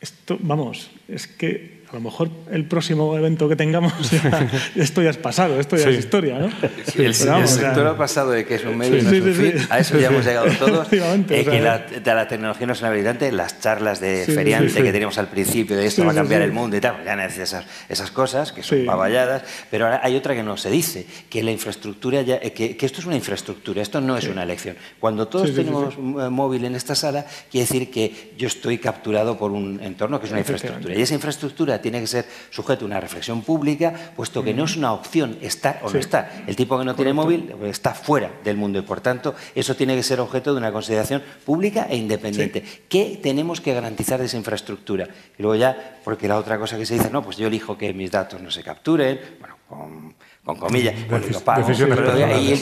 esto, vamos, es que a lo mejor el próximo evento que tengamos, esto ya es pasado, esto ya es historia, ¿no? el, sector ha pasado de que es un medio y no es un fin, a eso ya hemos llegado todos. Eh, que la, la, tecnología no es una habilitante, las charlas de feriante que teníamos al principio de esto va a cambiar el mundo y tal, ya necesitas esas, esas cosas que son pavalladas, pero ahora hay otra que no se dice, que la infraestructura, ya, eh, que, que, esto es una infraestructura, esto no es una elección. Cuando todos tenemos móvil en esta sala, quiere decir que yo estoy capturado por un entorno que es una infraestructura. Y esa infraestructura tiene que ser sujeto a una reflexión pública, puesto que no es una opción estar o no estar. El tipo que no tiene móvil está fuera del mundo y, por tanto, eso tiene que ser objeto de una consideración pública e independiente. ¿Qué tenemos que garantizar de esa infraestructura? Y luego ya, porque la otra cosa que se dice, no, pues yo elijo que mis datos no se capturen, bueno, con con comillas,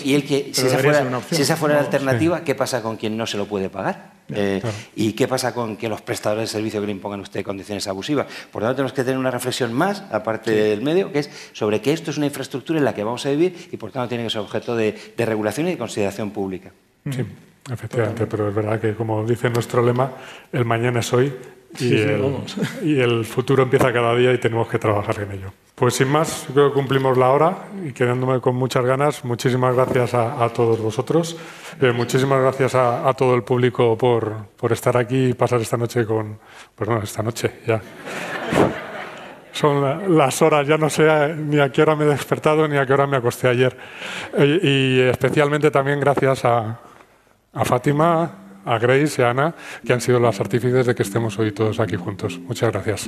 y, el, que, si esa fuera, si esa fuera la alternativa, ¿qué pasa con quien no se lo puede pagar? Eh, ¿Y qué pasa con que los prestadores de servicio que le impongan a usted condiciones abusivas? Por lo tanto, tenemos que tener una reflexión más, aparte del medio, que es sobre que esto es una infraestructura en la que vamos a vivir y, por tanto, tiene que ser objeto de, regulación y de consideración pública. Sí, efectivamente, pero es verdad que, como dice nuestro lema, el mañana es hoy y, el, y, el, futuro empieza cada día y tenemos que trabajar en ello. Pues sin más, creo que cumplimos la hora y quedándome con muchas ganas, muchísimas gracias a, todos vosotros, eh, muchísimas gracias a, todo el público por, por, estar aquí y pasar esta noche con, pues esta noche ya. Son las horas, ya no sé ni a qué hora me he despertado ni a qué hora me acosté ayer. Eh, y especialmente también gracias a, a Fátima, a Grace y a Ana, que han sido las artífices de que estemos hoy todos aquí juntos. Muchas gracias.